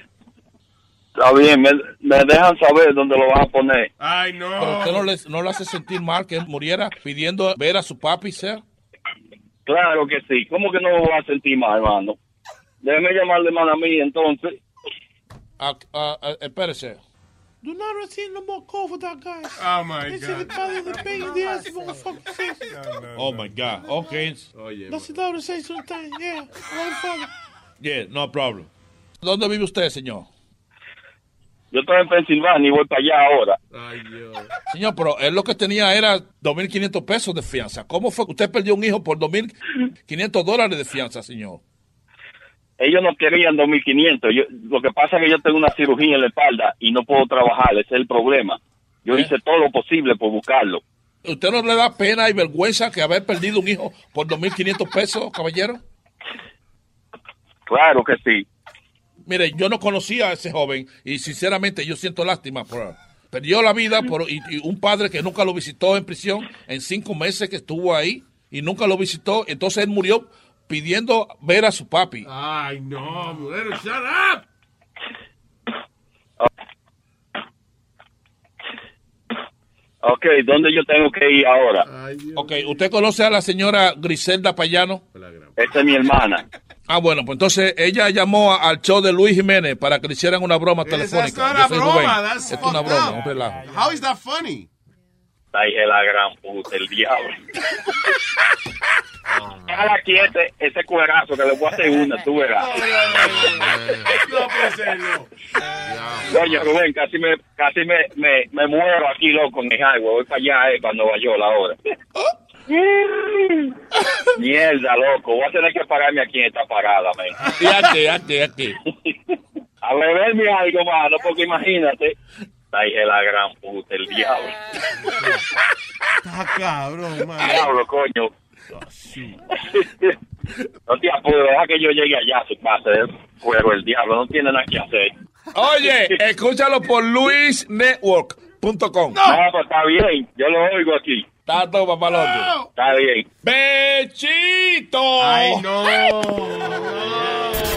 Está bien, me, me dejan saber dónde lo van a poner. Ay, no. Pero usted no le, no le hace sentir mal que él muriera pidiendo ver a su papi, sir. Claro que sí. ¿Cómo que no lo voy a sentir mal, hermano? Déjeme llamarle hermana mía, entonces. Ah, ah, ah, espérese. Do not receive no more call for that guy. Oh, my God. pain in the ass, motherfucker. says. Oh, my God. Okay. That's what Dauri say sometimes, yeah. Yeah, no problem. ¿Dónde vive usted, señor? Yo estoy en Pensilvania y voy para allá ahora. Señor, pero él lo que tenía era 2.500 pesos de fianza. ¿Cómo fue que usted perdió un hijo por 2.500 dólares de fianza, señor? Ellos no querían 2.500. Yo, lo que pasa es que yo tengo una cirugía en la espalda y no puedo trabajar. Ese es el problema. Yo hice todo lo posible por buscarlo. ¿Usted no le da pena y vergüenza que haber perdido un hijo por 2.500 pesos, caballero? Claro que sí. Mire, yo no conocía a ese joven y sinceramente yo siento lástima por él. Perdió la vida por y, y un padre que nunca lo visitó en prisión en cinco meses que estuvo ahí y nunca lo visitó. Entonces él murió pidiendo ver a su papi. Ay, no, mujer, shut up. Ok, ¿dónde yo tengo que ir ahora? Ok, ¿usted conoce a la señora Griselda Payano? Esta es mi hermana. Ah, bueno, pues entonces ella llamó al show de Luis Jiménez para que le hicieran una broma telefónica. Yo soy broma, Rubén. Esto es una broma, un relajo. How is that funny? Es la gran puta, el diablo. Déjala quieta ese cuerazo que le voy a hacer una, tú verás. No no. Oye, Rubén, casi me casi me, me, me muero aquí, loco, en el highway. Voy para allá, eh, para Nueva York ahora. Mierda, loco. Voy a tener que pararme aquí en esta parada, men. Aquí, aquí, aquí. A beberme algo, mano, porque imagínate. Ay, es la gran puta, el diablo. Está cabrón, man. Diablo, coño. No te apures, deja que yo llegue allá a su casa. eh. Fuego, el diablo, no tiene nada que hacer. Oye, escúchalo por luisnetwork.com. No, pues está bien. Yo lo oigo aquí. Está todo papalote. Está bien. ¡Bechito! Ay, no.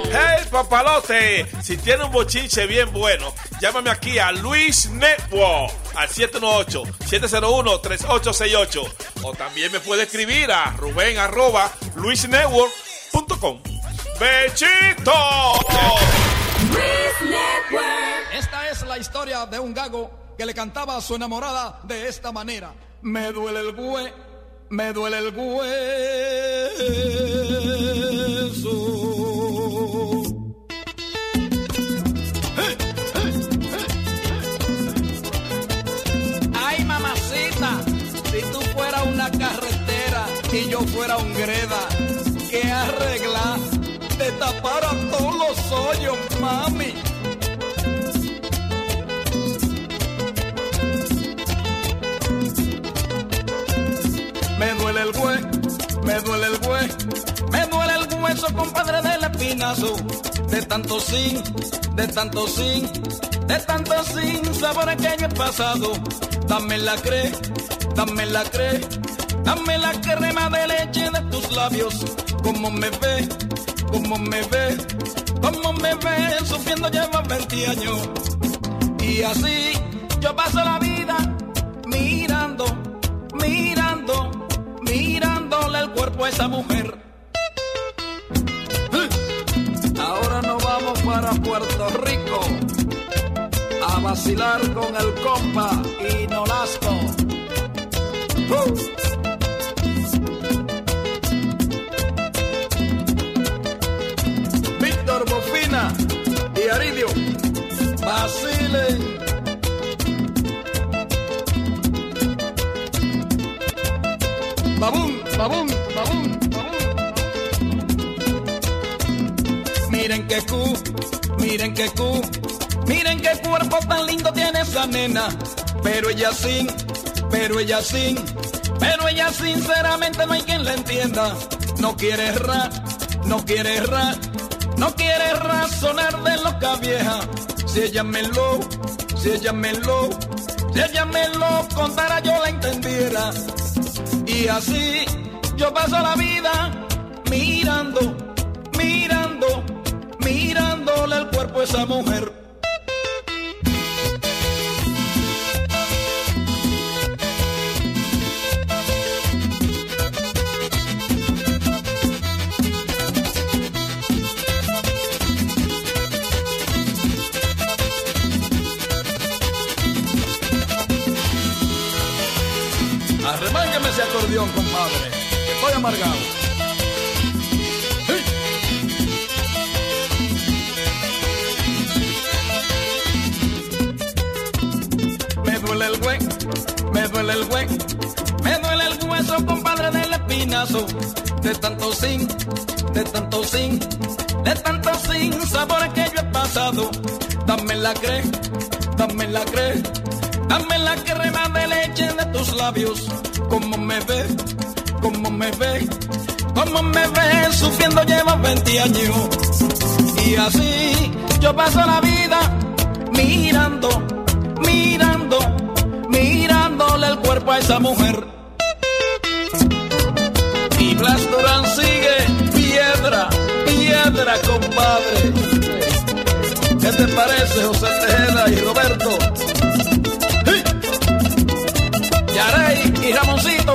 Hey, papalote, si tiene un bochinche bien bueno, llámame aquí a Luis Network al 718-701-3868. O también me puede escribir a ruben arroba luisnetwork.com. ¡Bechito! Esta es la historia de un gago que le cantaba a su enamorada de esta manera. Me duele el hue, me duele el hueso. Ay, mamacita, si tú fueras una carretera y yo fuera un greda, ¿qué arregla? Te tapara todos los hoyos, mami. Me duele el hue, me duele el hueso, compadre del espinazo. De tanto sin, de tanto sin, de tanto sin sabores que yo he pasado. Dame la cre, dame la cre, dame la crema de leche de tus labios. Como me ve, como me ve, como me ve, sufriendo lleva 20 años. Y así yo paso la vida mirando, mirando, mirándole el cuerpo a esa mujer. Ahora nos vamos para Puerto Rico a vacilar con el compa y Nolasco. ¡Uh! Víctor Bofina y Aridio, vacilen. Babum, babum, Miren que cu, miren que cu, miren qué cuerpo tan lindo tiene esa nena. Pero ella sin, pero ella sin, pero ella sinceramente no hay quien la entienda. No quiere errar, no quiere errar, no quiere razonar de loca vieja. Si ella me lo, si ella me lo, si ella me lo contara yo la entendiera. Y así yo paso la vida mirando, mirando, mirándole el cuerpo a esa mujer. Arremángame ese acordeón, compadre. que Estoy amargado. Duele el güey, me duele el hueso, compadre del espinazo. De tanto sin, de tanto sin, de tanto sin sabores que yo he pasado. Dame la cre, dame la cre, dame la crema de leche de tus labios. Como me ve, como me ve, como me ve, sufriendo llevo 20 años. Y así yo paso la vida mirando, mirando, mirándole el cuerpo a esa mujer. Y Blas Durán sigue piedra, piedra, compadre. ¿Qué te parece, José Tejeda y Roberto? ¡Sí! Yarey y Ramoncito,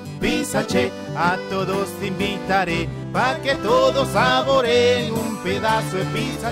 Pizza Che, a todos invitaré pa' que todos saboreen un pedazo de Pizza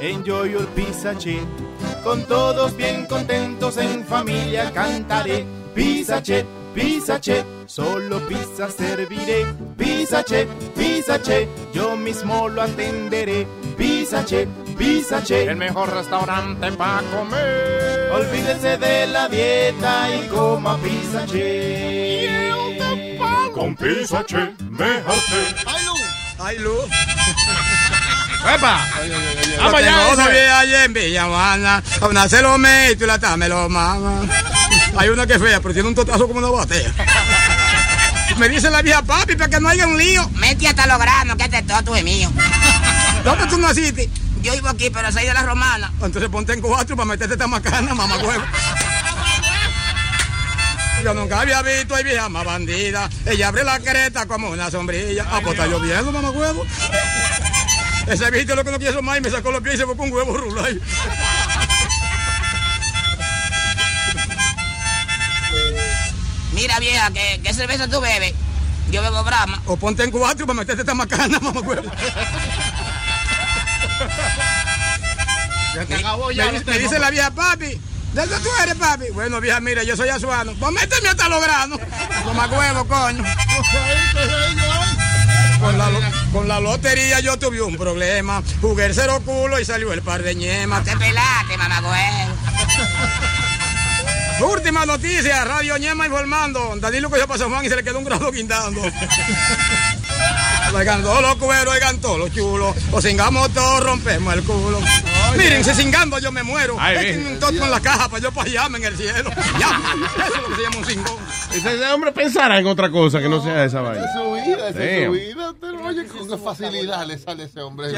Enjoy your Pizza Che. Con todos bien contentos en familia cantaré. Pizza Che, Pizza Che. Solo pizza serviré. Pizza Che, Pizza Che. Yo mismo lo atenderé. Pizza Che, Pizza Che. El mejor restaurante para comer. Olvídese de la dieta y coma Pizza Che. Con Pizza Che, mejor ¡Ay, Lu! ¡Ay, Lu! ¡Epa! Vamos allá, una vieja allá en Villajuana, a una se lo meto y la otra me lo mama. Hay una que es fea, pero tiene un totazo como una botella. Me dice la vieja, papi, para que no haya un lío. Meti hasta los granos, que este todo es mío. ¿Dónde tú naciste? Yo vivo aquí, pero soy de la romana. Entonces ponte en cuatro para meterte esta macana, mamá huevo. Yo nunca había visto a vieja más bandida. Ella abre la creta como una sombrilla. Ah, pues está lloviendo, mamá huevo. Ese viejito lo que no quiso más y me sacó los pies y se fue con un huevo rulo ahí. Mira, vieja, ¿qué, qué cerveza tú bebes? Yo bebo Brahma. O ponte en cuatro para meterte esta macana, mamá huevo. Me, me dice- me dice la vieja, papi, ¿de dónde tú eres, papi? Bueno, vieja, mira, yo soy azuano. Pues méteme hasta los granos. Mamá huevo, coño. Con la, lo- con la lotería yo tuve un problema. Jugué el cero culo y salió el par de ñemas. Te pelaste, mamagüey. Última noticia, Radio Ñema informando. Danilo cogió para San Juan y se le quedó un grado guindando. Oigan todos los cueros, oigan todos los chulos. O cingamos todos, rompemos el culo. Miren, si cingando yo me muero. Bien. un toque en la caja para yo pues llame en el cielo. Ya, eso es lo que se llama un cingón. Ese, hombre pensará en otra cosa que no sea esa vaina. Esa es su vida, esa es su vida. Pero oye, con qué facilidad le sale ese hombre.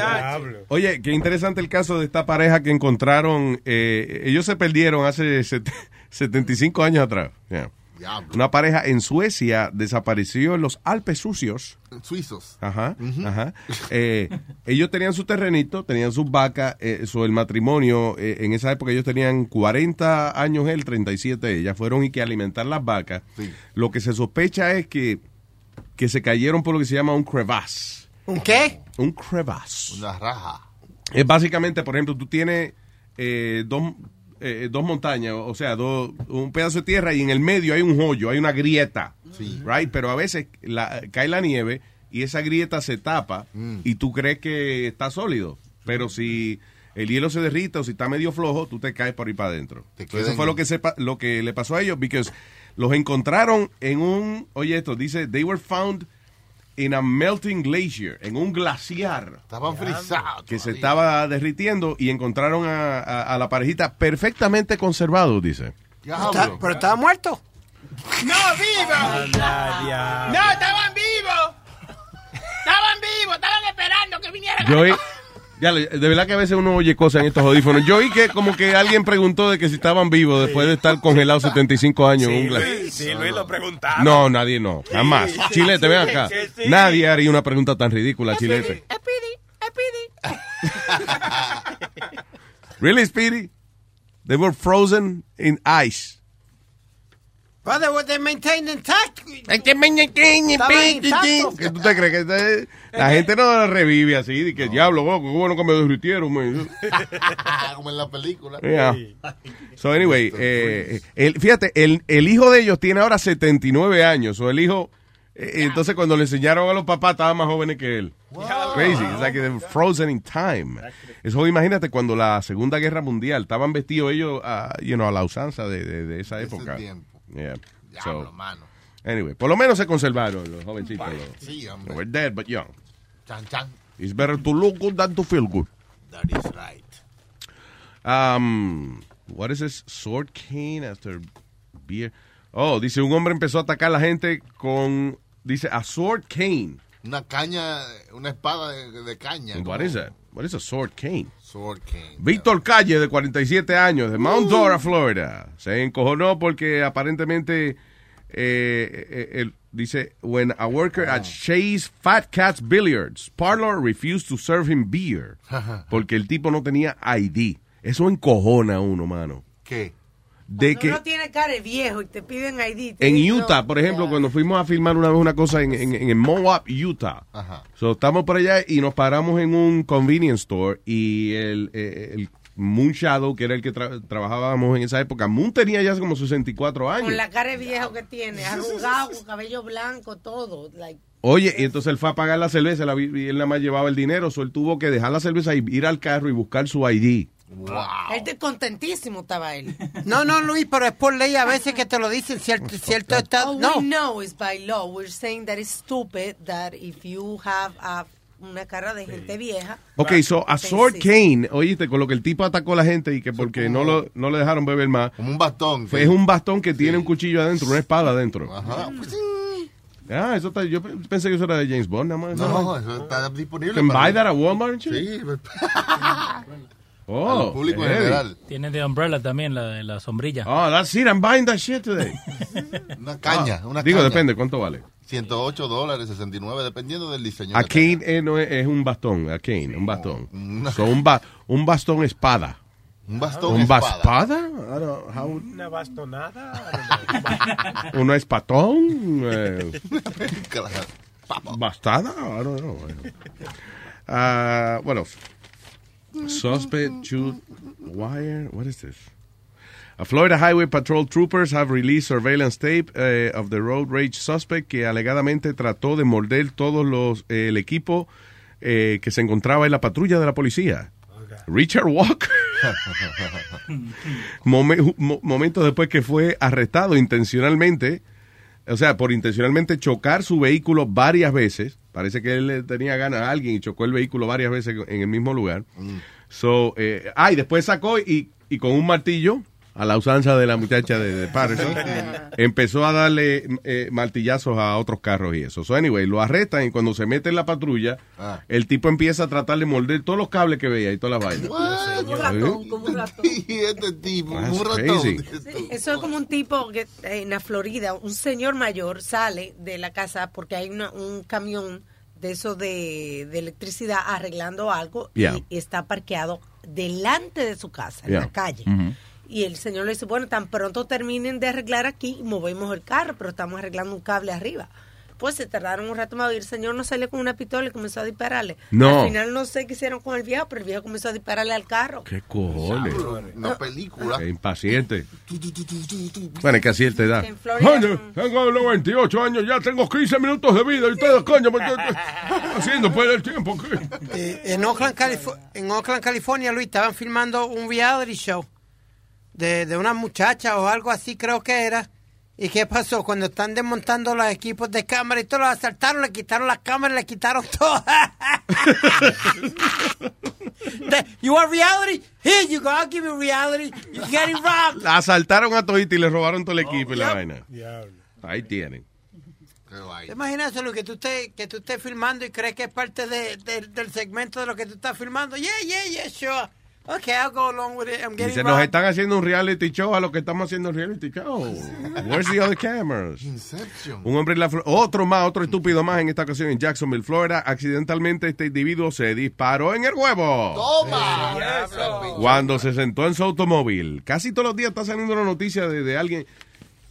Oye, qué interesante el caso de esta pareja que encontraron. eh, ellos se perdieron hace set- 75 años atrás. Yeah. Diablo. Una pareja en Suecia desapareció en los Alpes sucios. Suizos. Ajá, ajá. Eh, ellos tenían su terrenito, tenían sus vacas, eh, el matrimonio, eh, en esa época ellos tenían 40 años él, 37 ella, fueron y que alimentar las vacas. Lo que se sospecha es que, que se cayeron por lo que se llama un crevasse. ¿Un qué? Un crevasse. Una raja. Es básicamente, por ejemplo, tú tienes eh, dos, eh, dos montañas, o sea, dos, un pedazo de tierra y en el medio hay un hoyo, hay una grieta. Right? Pero a veces la- cae la nieve y esa grieta se tapa y tú crees que está sólido. Pero si el hielo se derrita o si está medio flojo, tú te caes por ahí para adentro. Eso fue lo que, se, lo que le pasó a ellos, porque los encontraron en un, oye esto, dice, they were found in a melting glacier, en un glaciar. Estaban frisados. Que se estaba derritiendo y encontraron a, a- a la parejita perfectamente conservado, dice. Está- pero estaba muerto. ¡No, vivo! ¡No, estaban vivos! ¡Estaban vivos! ¡Estaban esperando que vinieran! Yo ya, de verdad que a veces uno oye cosas en estos audífonos. Yo oí que como que alguien preguntó de que si estaban vivos después de estar congelados 75 años en un glaciar. Sí, Luis lo preguntaba. No, nadie no, jamás. Chilete, ven acá. Sí, sí. Nadie haría una pregunta tan ridícula, Chilete. Really, Speedy? They were frozen in ice. Brother, they maintained intact. Estaban intactos. ¿Qué tú te crees? Que la gente no revive así, de que diablo, oh, qué bueno que me derritieron. man". Como en la película. Yeah. So anyway, eh, el, fíjate, el, el hijo de ellos tiene ahora 79 años. O el hijo, eh, entonces cuando le enseñaron a los papás estaban más jóvenes que él. Crazy, it's like they're frozen in time. Eso imagínate cuando la Segunda Guerra Mundial estaban vestidos ellos, a, you know, a la usanza de, de- de esa época. tiempo. Yeah. Diablo, So, mano. anyway, por lo menos se conservaron los jovencitos. los- Sí, hombre. they were dead but young. Chan, chan. It's better to look good than to feel good. That is right. Um, what is this? Sword cane after beer. Oh, dice un hombre empezó a atacar a la gente con, dice, a sword cane. Una caña, una espada de, de caña. What is that? What is a sword cane? Víctor Calle, de 47 años, de Mount Dora, Florida, se encojonó porque aparentemente, eh, eh, él dice, when a worker at Shay's Fat Cats Billiards parlor refused to serve him beer, porque el tipo no tenía ID. Eso encojona a uno, mano. ¿Qué? De Cuando que uno tiene cara de viejo y te piden ID. te en dicen, Utah, no, por ejemplo, cuando fuimos a filmar una vez una cosa en, en, en Moab, Utah. Ajá. So, estamos por allá y nos paramos en un convenience store y el, eh, el Moon Shadow, que era el que tra- trabajábamos en esa época, Moon tenía ya como 64 años. Con la cara de viejo que tiene, arrugado, con cabello blanco, todo. Like, Oye, y entonces él fue a pagar la cerveza la y él nada más llevaba el dinero, so él tuvo que dejar la cerveza y ir al carro y buscar su ID. Él está contentísimo estaba él. No, no, Luis, pero es por ley a veces que te lo dicen cierto, cierto estado. No. we know is by law. We're saying that it's stupid that if you have a, una cara de gente vieja. Ok, so a sword cane, oíste, con lo que el tipo atacó a la gente y que porque no, lo, no le dejaron beber más. Como un bastón. Fue- es un bastón que tiene un cuchillo adentro, una espada adentro. Ajá. Ah, eso está, yo pensé que eso era de James Bond, nada más. No, eso está disponible. Can para- buy that at Walmart? Sí. Oh, Al público en general. Tiene de umbrella también, la, la sombrilla. Oh, that's it, I'm buying that shit today. Una caña, Ah, una Digo, caña. depende, ¿cuánto vale? 108 dólares, 69, dependiendo del diseño. A eh, no es, es un bastón, a cane, un bastón. una- So, un, ba- un bastón espada. Un bastón ¿Un espada. how- Una bastonada. ¿Una espatón? Eh, ¿Bastada? I don't know. Uh, what else? Suspect, shoot, wire, what is this? A Florida Highway Patrol troopers have released surveillance tape eh, of the road rage suspect que alegadamente trató de morder todos los eh, el equipo eh, que se encontraba en la patrulla de la policía. Richard Walker, momen- mo- momentos después que fue arrestado intencionalmente, o sea, por intencionalmente chocar su vehículo varias veces. Parece que él le tenía ganas a alguien y chocó el vehículo varias veces en el mismo lugar. So, eh, ah, y después sacó y, y con un martillo, a la usanza de la muchacha de, de Patterson, empezó a darle eh, martillazos a otros carros y eso. So, anyway, lo arrestan y cuando se mete en la patrulla, Ah. el tipo empieza a tratar de morder todos los cables que veía y todas las vainas. Un ratón, como un ratón. Y este tipo, That's un ratón. crazy. Eso es como un tipo que eh, en la Florida, un señor mayor sale de la casa porque hay una- un camión de eso de, de electricidad arreglando algo Yeah. y está parqueado delante de su casa, en Yeah. la calle. Ujú. Y el señor le dice, bueno, tan pronto terminen de arreglar aquí, movemos el carro, pero estamos arreglando un cable arriba. Pues se tardaron un rato más y el señor no salió con una pistola y comenzó a dispararle. No. Al final no sé qué hicieron con el viejo, pero el viejo comenzó a dispararle al carro. ¿Qué cojones? Una película. Qué impaciente. Bueno, es que así él te da. Coño, tengo 98 años, ya tengo 15 minutos de vida y ustedes, coño, me haciendo perder el tiempo. ¿qué? Eh, en, Oakland, Calif- en Oakland, California, Luis, estaban filmando un reality show de, de una muchacha o algo así, creo que era. ¿Y qué pasó? Cuando están desmontando los equipos de cámara y todo, los asaltaron, le quitaron las cámaras, le quitaron todo. The- you want reality? Here you go, I'll give you reality. You're getting robbed. La asaltaron a Toyita y le robaron todo el equipo y la vaina. Ahí tienen. ¿Te imaginas Luis, que tú estés, que tú estés filmando y crees que es parte de- de- del segmento de lo que tú estás filmando? Yeah, yeah, yeah, sure. Okay, I'll go along with it. I'm getting Dice, nos están haciendo un reality show a lo que estamos haciendo un reality show. Where's the other cameras? Un hombre en la otro más, otro estúpido más en esta ocasión en Jacksonville, Florida. Accidentalmente este individuo se disparó en el huevo. Toma. Cuando se sentó en su automóvil. Casi todos los días está saliendo una noticia de, de alguien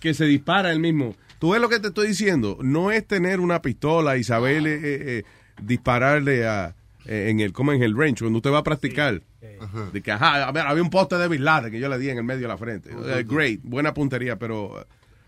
que se dispara él mismo. Tú ves lo que te estoy diciendo. No es tener una pistola y saber eh, eh, dispararle a, eh, en el como en el range cuando usted va a practicar. De que, ajá, a ver, había un poste de Bin Laden que yo le di en el medio de la frente. Eh, great, buena puntería, pero eh,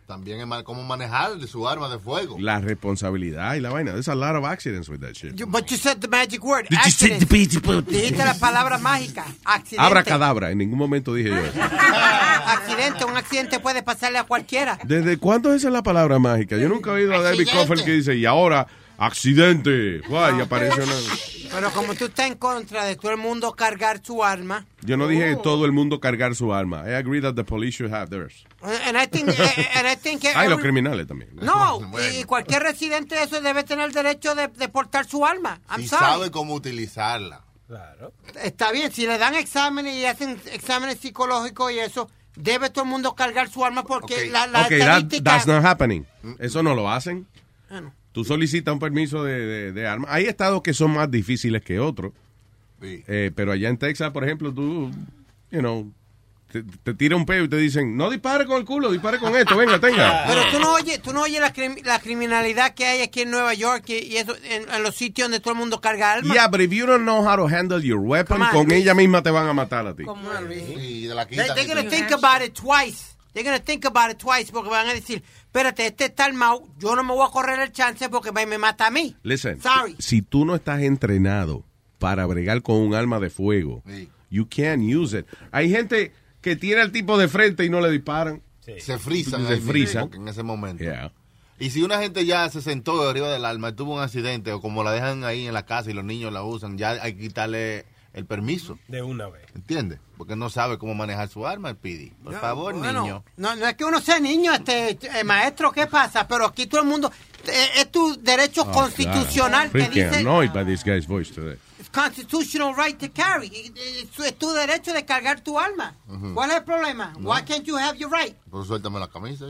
También es mal- cómo manejar su arma de fuego. la responsabilidad y la vaina. There's a lot of accidents with that shit. You- but you said the magic word. Did you say accident. Dijiste la palabra mágica. Accidente. Abra cadabra, en ningún momento dije yo eso. accidente. Un accidente puede pasarle a cualquiera. ¿Desde cuándo esa es la palabra mágica? Yo nunca he oído a David. Coffer que dice, y ahora, accidente. Guay, y aparece una... Pero como tú estás en contra de todo el mundo cargar su arma, Yo no dije todo el mundo cargar su arma. I agree that the police should have theirs. and I think, and I think Ah, y los every- criminales también. No, y, y cualquier residente de eso debe tener el derecho de, de portar su arma. I'm Y sorry. sabe cómo utilizarla. Está bien, si le dan exámenes y hacen exámenes psicológicos y eso, debe todo el mundo cargar su arma porque la, la Ok, that- that's not happening. Eso no lo hacen. Ah, no. Tú solicitas un permiso de, de, de arma. Hay estados que son más difíciles que otros. Eh, pero allá en Texas, por ejemplo, tú, you know, te, te tira un peo y te dicen, no dispare con el culo, dispare con esto, venga, tenga. Pero tú no oyes, tú no oyes la, crim- la criminalidad que hay aquí en Nueva York y, y eso en, en los sitios donde todo el mundo carga armas. Yeah, but if you don't know how to handle your weapon, on, con Luis. ella misma te van a matar a ti. Come on, Luis. Y de la They, quinta. they're gonna think about it twice. They're gonna think about it twice porque van a decir, espérate, este está armado, yo no me voy a correr el chance porque me, me mata a mí. Listen, Sorry. si tú no estás entrenado para bregar con un arma de fuego, you can't use it. Hay gente que tiene el tipo de frente y no le disparan. Se frisan. Se frisan. En ese momento. Yeah. Y si una gente ya se sentó arriba del arma y tuvo un accidente, o como la dejan ahí en la casa y los niños la usan, ya hay que quitarle el permiso. De una vez. ¿Entiendes? Porque no sabe cómo manejar su arma, el Pidi. Por favor, Bueno, niño. No, no es que uno sea niño, este eh, maestro, ¿qué pasa? Pero aquí todo el mundo, eh, es tu derecho Oh, constitucional God. que Freaking dice constitutional right to carry. Eh, Es, es tu derecho de cargar tu arma. Ujú. ¿Cuál es el problema? Why can't you have your right? Pues suéltame la camisa.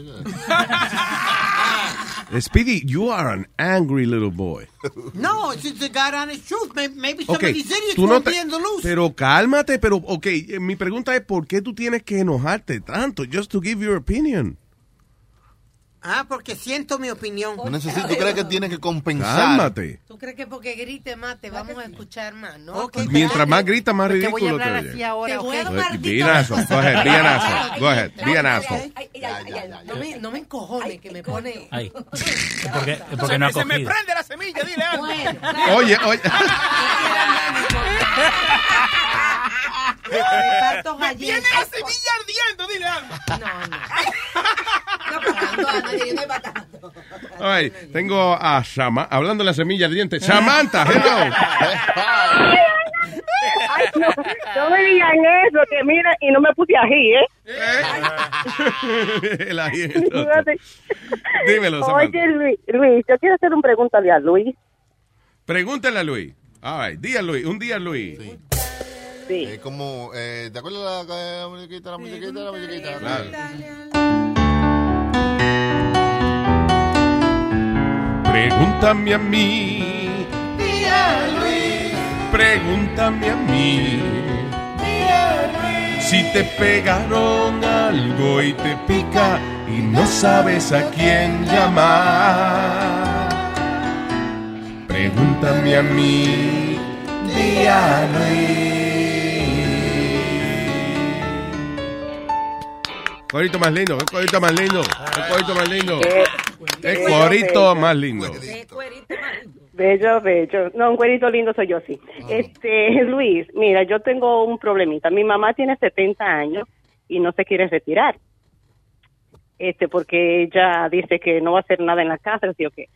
Speedy, you are an angry little boy. No, it's just the God honest truth. Maybe, maybe some Okay, of these idiots no won't te- be in the loose. pero cálmate, pero, ok, eh, mi pregunta es, ¿por qué tú tienes que enojarte tanto? Just to give your opinion. Ah, porque siento mi opinión. No necesito, ¿tú crees que tienes que compensar? Cálmate. ¿Tú crees que porque grite más te vamos a escuchar más? No, Ok, Mientras más grita, más Te voy a ridículo te así ahora, Te voy a dar asshole. Go ahead, asshole. Go ahead, asshole. No me, no me encojones, que me pone... Ay. Es porque, porque no ha Se me cogido. prende la semilla, dile algo. Oye, oye. Reparto galletas. Tiene la semilla ardiendo, dile algo. All right, tengo a Sama, hablando de la semilla ardiente. Samantha, hello. Ay, no, no me digan eso, que mira, y no me puse ají, ¿eh? El aliento. Fíjate. Dímelo, Samantha. Oye, Luis, Luis, yo quiero hacer una pregunta a Luis. Pregúntale a Luis. All right, día Luis, un día Luis. Sí. Es como, eh, ¿te acuerdas de la, la muñequita, la muñequita, la muñequita? Claro. Pregúntame a mí. Pregúntame a mí. Si te pegaron algo y te pica y no sabes a quién llamar. Pregúntame a mí. Día Luis. Corito más lindo, el corito más lindo, el corito más lindo. El corito más lindo. Bello, bello. No, un cuerito lindo soy yo, sí. Este, Luis, mira, yo tengo un problemita. Mi mamá tiene 70 años y no se quiere retirar. Este, porque ella dice que no va a hacer nada en la casa, o qué.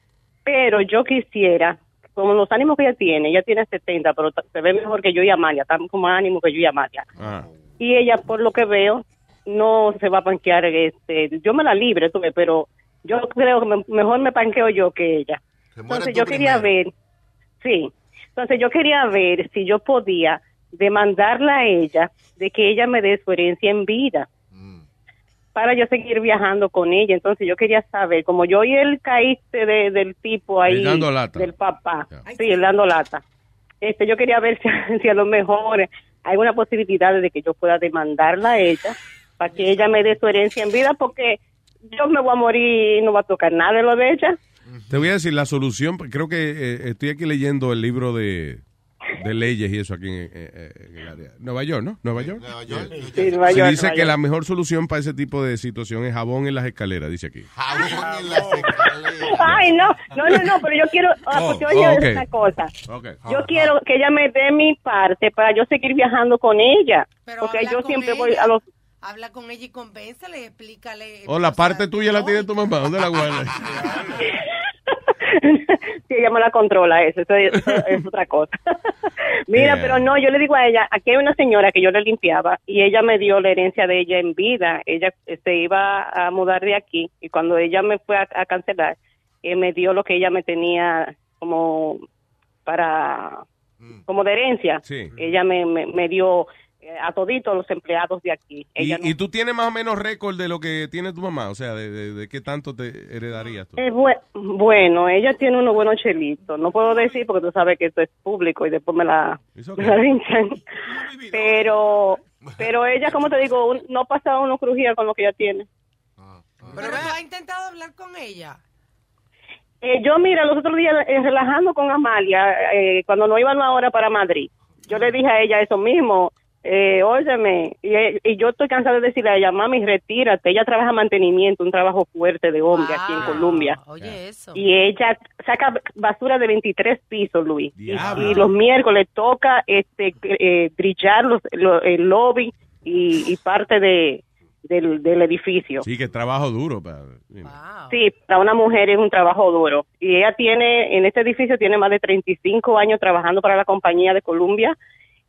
Pero yo quisiera, como los ánimos que ella tiene, ella tiene 70, pero se ve mejor que yo y Amalia, está con más ánimo que yo y Amalia. Ah. Y ella, por lo que veo, no se va a panquear. Este, yo me la libre, tuve, pero yo creo que me- mejor me panqueo yo que ella. Entonces yo quería ver, sí, entonces yo quería ver si yo podía demandarla a ella de que ella me dé su herencia en vida para yo seguir viajando con ella. Entonces yo quería saber, como yo y él caíste de- del tipo ahí, El dando lata. del papá, sí, el dando lata. Este, yo quería ver si, si a lo mejor hay una posibilidad de que yo pueda demandarla a ella para que ella me dé su herencia en vida, porque yo me voy a morir y no va a tocar nada de lo de ella. Te voy a decir la solución, porque creo que eh, estoy aquí leyendo el libro de, de leyes y eso aquí en, eh, en el área. Nueva York, ¿no? Nueva York. Sí, Nueva York, dice Nueva que York. la mejor solución para ese tipo de situación es jabón en las escaleras, dice aquí. Ay, no, no, no, no, pero yo quiero, ah, Oh, oh, una cosa. Yo quiero que ella me dé mi parte para yo seguir viajando con ella. porque yo siempre ella. voy a los... Habla con ella y convéncele, explícale. O la parte tuya la tiene tu mamá, ¿dónde la guardas? si ella me la controla, eso, eso es, eso es otra cosa. Mira, Yeah. pero no, yo le digo a ella, aquí hay una señora que yo le limpiaba y ella me dio la herencia de ella en vida. Ella se iba a mudar de aquí y cuando ella me fue a, a cancelar, eh, me dio lo que ella me tenía como para, como de herencia. Sí. Ella me, me, me dio a toditos los empleados de aquí. Y, Ella no- y tú tienes más o menos récord de lo que tiene tu mamá, o sea, de, de, de qué tanto te heredarías tú. Bue- bueno, ella tiene unos buenos chelitos. No puedo decir porque tú sabes que esto es público y después me la, me la linchan. Pero, pero ella, como te digo, un- no pasa uno crujía con lo que ella tiene. Pero tú has intentado hablar con ella. Eh, yo, mira, los otros días eh, relajando con Amalia, eh, cuando no iban ahora para Madrid, yo le dije a ella eso mismo. Eh, óyeme, y, y yo estoy cansada de decirle a ella, mami, retírate. Ella trabaja mantenimiento, un trabajo fuerte de hombre aquí en Colombia. Oye, eso. Y ella saca basura de 23 pisos, Luis. Y, Diablo. y los miércoles toca este eh, brillar los, lo- el lobby y, y parte de, del, del edificio. Sí, que trabajo duro. Para, Sí, para una mujer es un trabajo duro. Y ella tiene, en este edificio tiene más de 35 años trabajando para la compañía de Columbia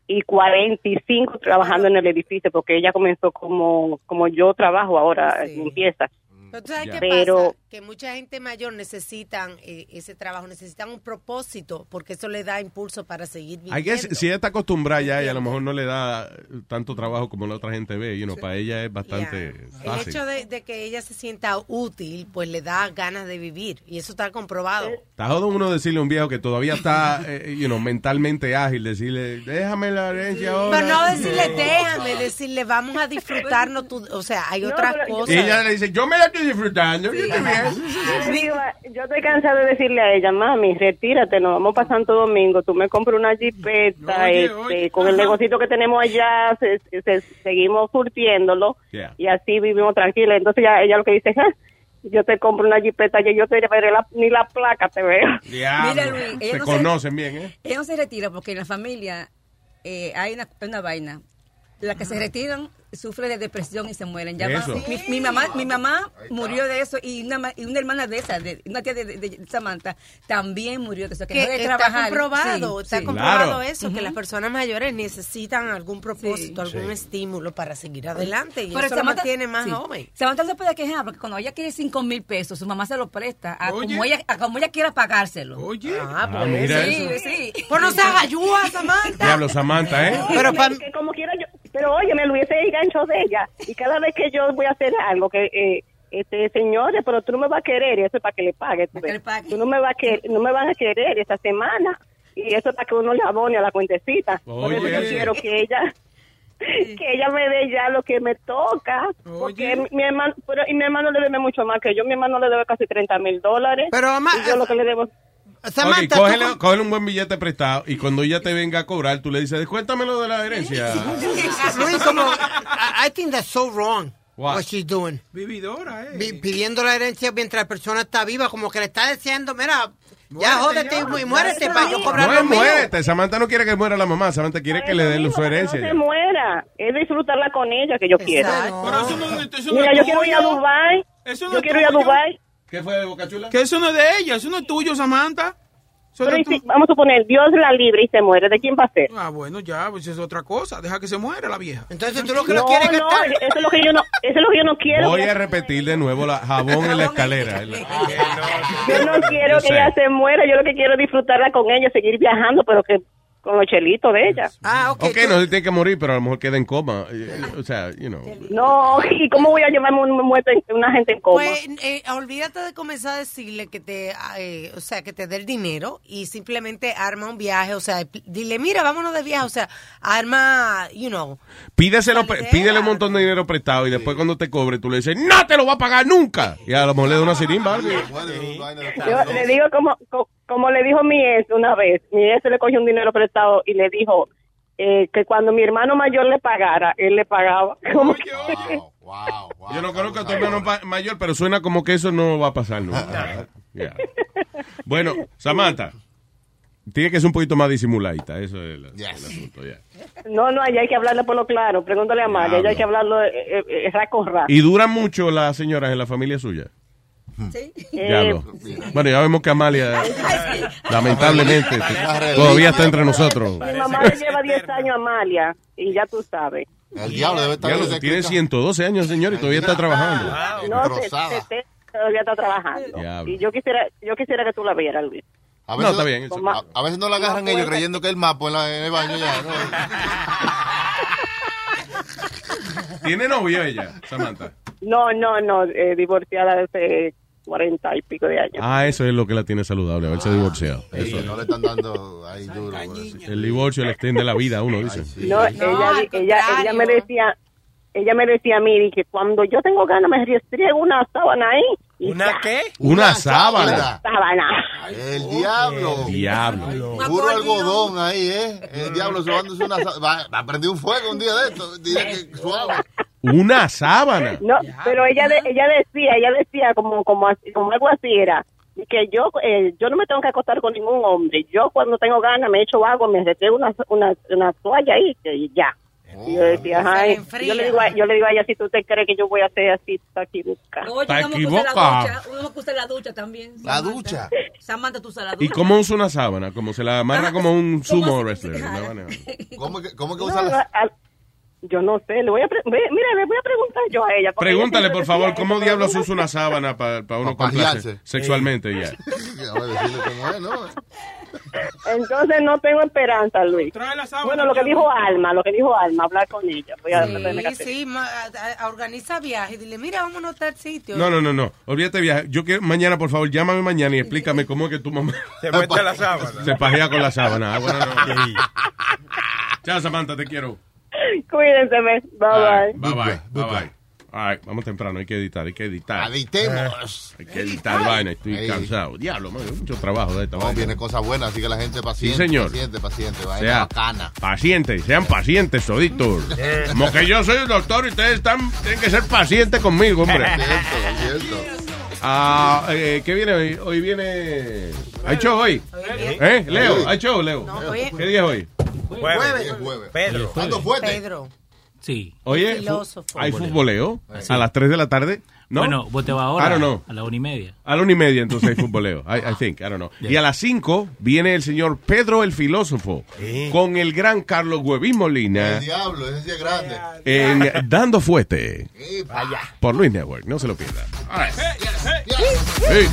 y 45 trabajando en el edificio porque ella comenzó como, como yo trabajo ahora en limpieza. Pero tú sabes Ya. qué Pero- pasa, que mucha gente mayor necesitan eh, ese trabajo, necesitan un propósito, porque eso le da impulso para seguir I viviendo. guess, si ella está acostumbrada ya, y a lo mejor no le da tanto trabajo como la otra gente ve, you know, para ella es bastante El fácil. hecho de, de que ella se sienta útil, pues le da ganas de vivir, y eso está comprobado. Está jodido uno decirle a un viejo que todavía está, eh, you know, mentalmente ágil, decirle, déjame la herencia ahora. Pero no decirle, déjame, decirle, vamos a disfrutarnos, tú, o sea, hay otras cosas. Y ella le dice, yo me la estoy disfrutando. Yo estoy bien. Digo, yo estoy cansada de decirle a ella, mami, retírate, nos vamos para Santo Domingo, tú me compras una jipeta, Oye, este, oye, con el negocito que tenemos allá, se- se- seguimos surtiéndolo Yeah. y así vivimos tranquilos. Entonces ya, ella lo que dice, "Ah, yo te compro una jipeta, que yo te veré la- ni la placa, te veo. Diablo. Mira, Luis, ella Se no se- conocen bien, ¿eh? Ella no se retira porque en la familia eh, hay una, una vaina. Las que se retiran sufren de depresión y se mueren. Ya Eso. va- mi, mi mamá, mi mamá murió de eso y una, ma- y una hermana de esa, de, una tía de, de- de Samantha, también murió de eso. Que, que dejó de está trabajar. comprobado, Sí, está sí. comprobado eso, que las personas mayores necesitan algún propósito, algún Sí. estímulo para seguir adelante y Pero eso lo Samantha- mantiene más sí. joven. Samantha no se puede quejar porque cuando ella quiere 5 mil pesos, su mamá se lo presta a Oye. como, ella, a como ella quiera pagárselo. Oye. Ah, pues, mira sí, eso. sí. Pues no se haga ayuda, Samantha. Diablo, Samantha, ¿eh? Pero que como quiera yo, pero óyeme, Luis, ese es el gancho de ella. Y cada vez que yo voy a hacer algo, que, eh, este, señores, pero tú no me vas a querer, y eso es para que le pague. Tú, no me vas a querer, no me van a querer esta semana. Y eso es para que uno le abone a la cuentecita. Por eso yo Oye. quiero que ella, que ella me dé ya lo que me toca. Porque mi, mi hermano, pero, y mi hermano le debe mucho más que yo. Mi hermano le debe casi 30 mil dólares. Pero, mamá, y yo lo que le debo... Ok, cógele, cógele un buen billete prestado y cuando ella te venga a cobrar, tú le dices, descuéntamelo de la herencia. Luis, como, I, think that's so wrong. What? What she's doing. Vividora, eh. Pidiendo la herencia mientras la persona está viva, como que le está diciendo, mira, ya Muérete jódete ya. y muérete para yo cobrar No muérete. Samantha no quiere que muera la mamá. Samantha quiere que le den su herencia. no se ya. muera, es disfrutarla con ella que yo quiero. Pero eso no, eso no Mira, es yo quiero ir a. Dubai. Eso no yo quiero ir a. Dubai. ¿Qué fue, Bocachula? Que eso no es de ella, eso no es tuyo, Samantha. Eso Pero y si- vamos a suponer, Dios la libre y se muere, ¿de quién va a ser? Ah, bueno, ya, pues es otra cosa. Deja que se muera la vieja. Entonces no, no, eso es lo que yo no, eso es lo que yo no quiero. Voy que a repetir de nuevo la jabón en la escalera. Yo no quiero Yo que sé. ella se muera, yo lo que quiero es disfrutarla con ella, seguir viajando, pero que con los chelitos de ella. Ah, Ok, no se tiene que morir, pero a lo mejor queda en coma. Eh, O sea, you know. No, ¿y cómo voy a llevarme un muerto en- una gente en coma? Pues eh, olvídate de comenzar a decirle que te, eh, o sea, que te dé el dinero y simplemente arma un viaje, o sea, dile, mira, vámonos de viaje, o sea, arma, you know. Pídeselo, pídele un montón de dinero prestado y después cuando te cobre tú le dices, no te lo va a pagar nunca. Y a lo mejor le da una sirimba. algo. Yo le digo como, co- como le dijo mi ex una vez, mi ex le cogió un dinero prestado y le dijo eh, que cuando mi hermano mayor le pagara, él le pagaba. Como que- Yo no conozco a tu hermano mayor, pero suena como que eso no va a pasar nunca. Yeah. Bueno, Samantha, tiene que ser un poquito más disimuladita, eso es el, el asunto, ya. No, no, allá hay que hablarle por lo claro. Pregúntale a Amalia, allá hay que hablarlo eh, eh, eh, ra con ra. ¿Y duran mucho las señoras en la familia suya? Eh, Diablo. Bueno, ya vemos que Amalia, lamentablemente, todavía está entre nosotros. Mi mamá le lleva 10 años a Amalia y ya tú sabes. El diablo debe estar Diablo, tiene que- 112 años, señor, y todavía está trabajando. No, todavía está trabajando. Diablo. Y yo quisiera, yo quisiera que tú la vieras, Luis. A No, veces, está bien, eso- Con ma- A, a veces no la agarran No, ellos creyendo que es el mapo en, la- en el baño ya. ¿no? ¿Tiene novio ella, Samantha? No, no, no, eh, divorciada hace 40 y pico de años. Ah, eso es lo que la tiene saludable, haberse divorciado. Eso Sí, es. no le están dando ahí duro. El divorcio le extiende la vida a uno, dice. No, ella, ella, ella me decía, ella me decía a mí que cuando yo tengo ganas me restriego una sábana ahí. ¿Una qué? Una sábana. Sábana. El diablo. Diablo. Puro algodón ahí, ¿eh? El diablo sobándose una sábana. Va, va a prender un fuego un día de esto. Diré que suave. Una sábana. No, pero ella de- ella decía, ella decía como como así- como algo así era que yo eh, yo no me tengo que acostar con ningún hombre. Yo cuando tengo ganas me echo agua, me retrego una, una, una toalla ahí y ya. Y yo decía, ay, yo le digo a, yo le digo a ella si tú te crees que yo voy a hacer así, está equivocada. Oye, Está vamos a usar la ducha. A la también. La Samantha. ducha. Samantha, tú usas la ducha. ¿Y cómo usa una sábana? Como se la amarra como un sumo wrestler. una vaina. ¿Cómo que, cómo que No, usa la... al- yo no sé, le voy a pre- mira, le voy a preguntar yo a ella. Pregúntale, por favor, ¿cómo diablos usa una sábana para uno Pa' complacer pajearse. sexualmente ya? A ver, decirle cómo es, ¿no? Entonces no tengo esperanza, Luis. Bueno, lo que dijo Alma, lo que dijo Alma, hablar con ella. Voy a que Sí, sí, ma- a- a- organiza viajes, dile, mira, vámonos a tal sitio. No, no, no, no. Olvídate viaje. Yo quiero, mañana, por favor, llámame mañana y explícame cómo es que tu mamá Se mete la sábana. se pajea con la sábana. Ah, bueno, no. Chao, Samantha, te quiero. Cuídense, bye bye. Bye bye, bye bye. Right, vamos temprano, hay que editar, hay que editar. Editemos. Hay que editar vaina, estoy Ey. cansado. Diablo, man, mucho trabajo de esta No, vaina. viene cosas buenas, así que la gente paciente. Sí, señor. Paciente, paciente. Vaina Sea bacana. pacientes, sean pacientes toditos. Como que yo soy un doctor y ustedes están, tienen que ser pacientes conmigo, hombre. Cierto, cierto. Ah, eh, ¿Qué viene hoy? Hoy viene... ¿Hay show hoy? ¿Eh? Leo, ¿hay show, Leo? ¿Qué día es hoy? Jueves. jueves. Pedro. Pedro. Sí. Oye, Filósofo. ¿hay futboleo? ¿A las 3 de la tarde? ¿No? Bueno, vos te vas ahora I don't know. a la una y media. A la una y media, entonces hay futboleo. I, I think, I don't know. Y a las 5 viene el señor Pedro el filósofo con el gran Carlos Huevín Molina El diablo, ese sí es grande. en Dando Fuete Y vaya. por Luis Network. No se lo pierda. All right. Hey.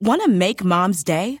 Want to make mom's day?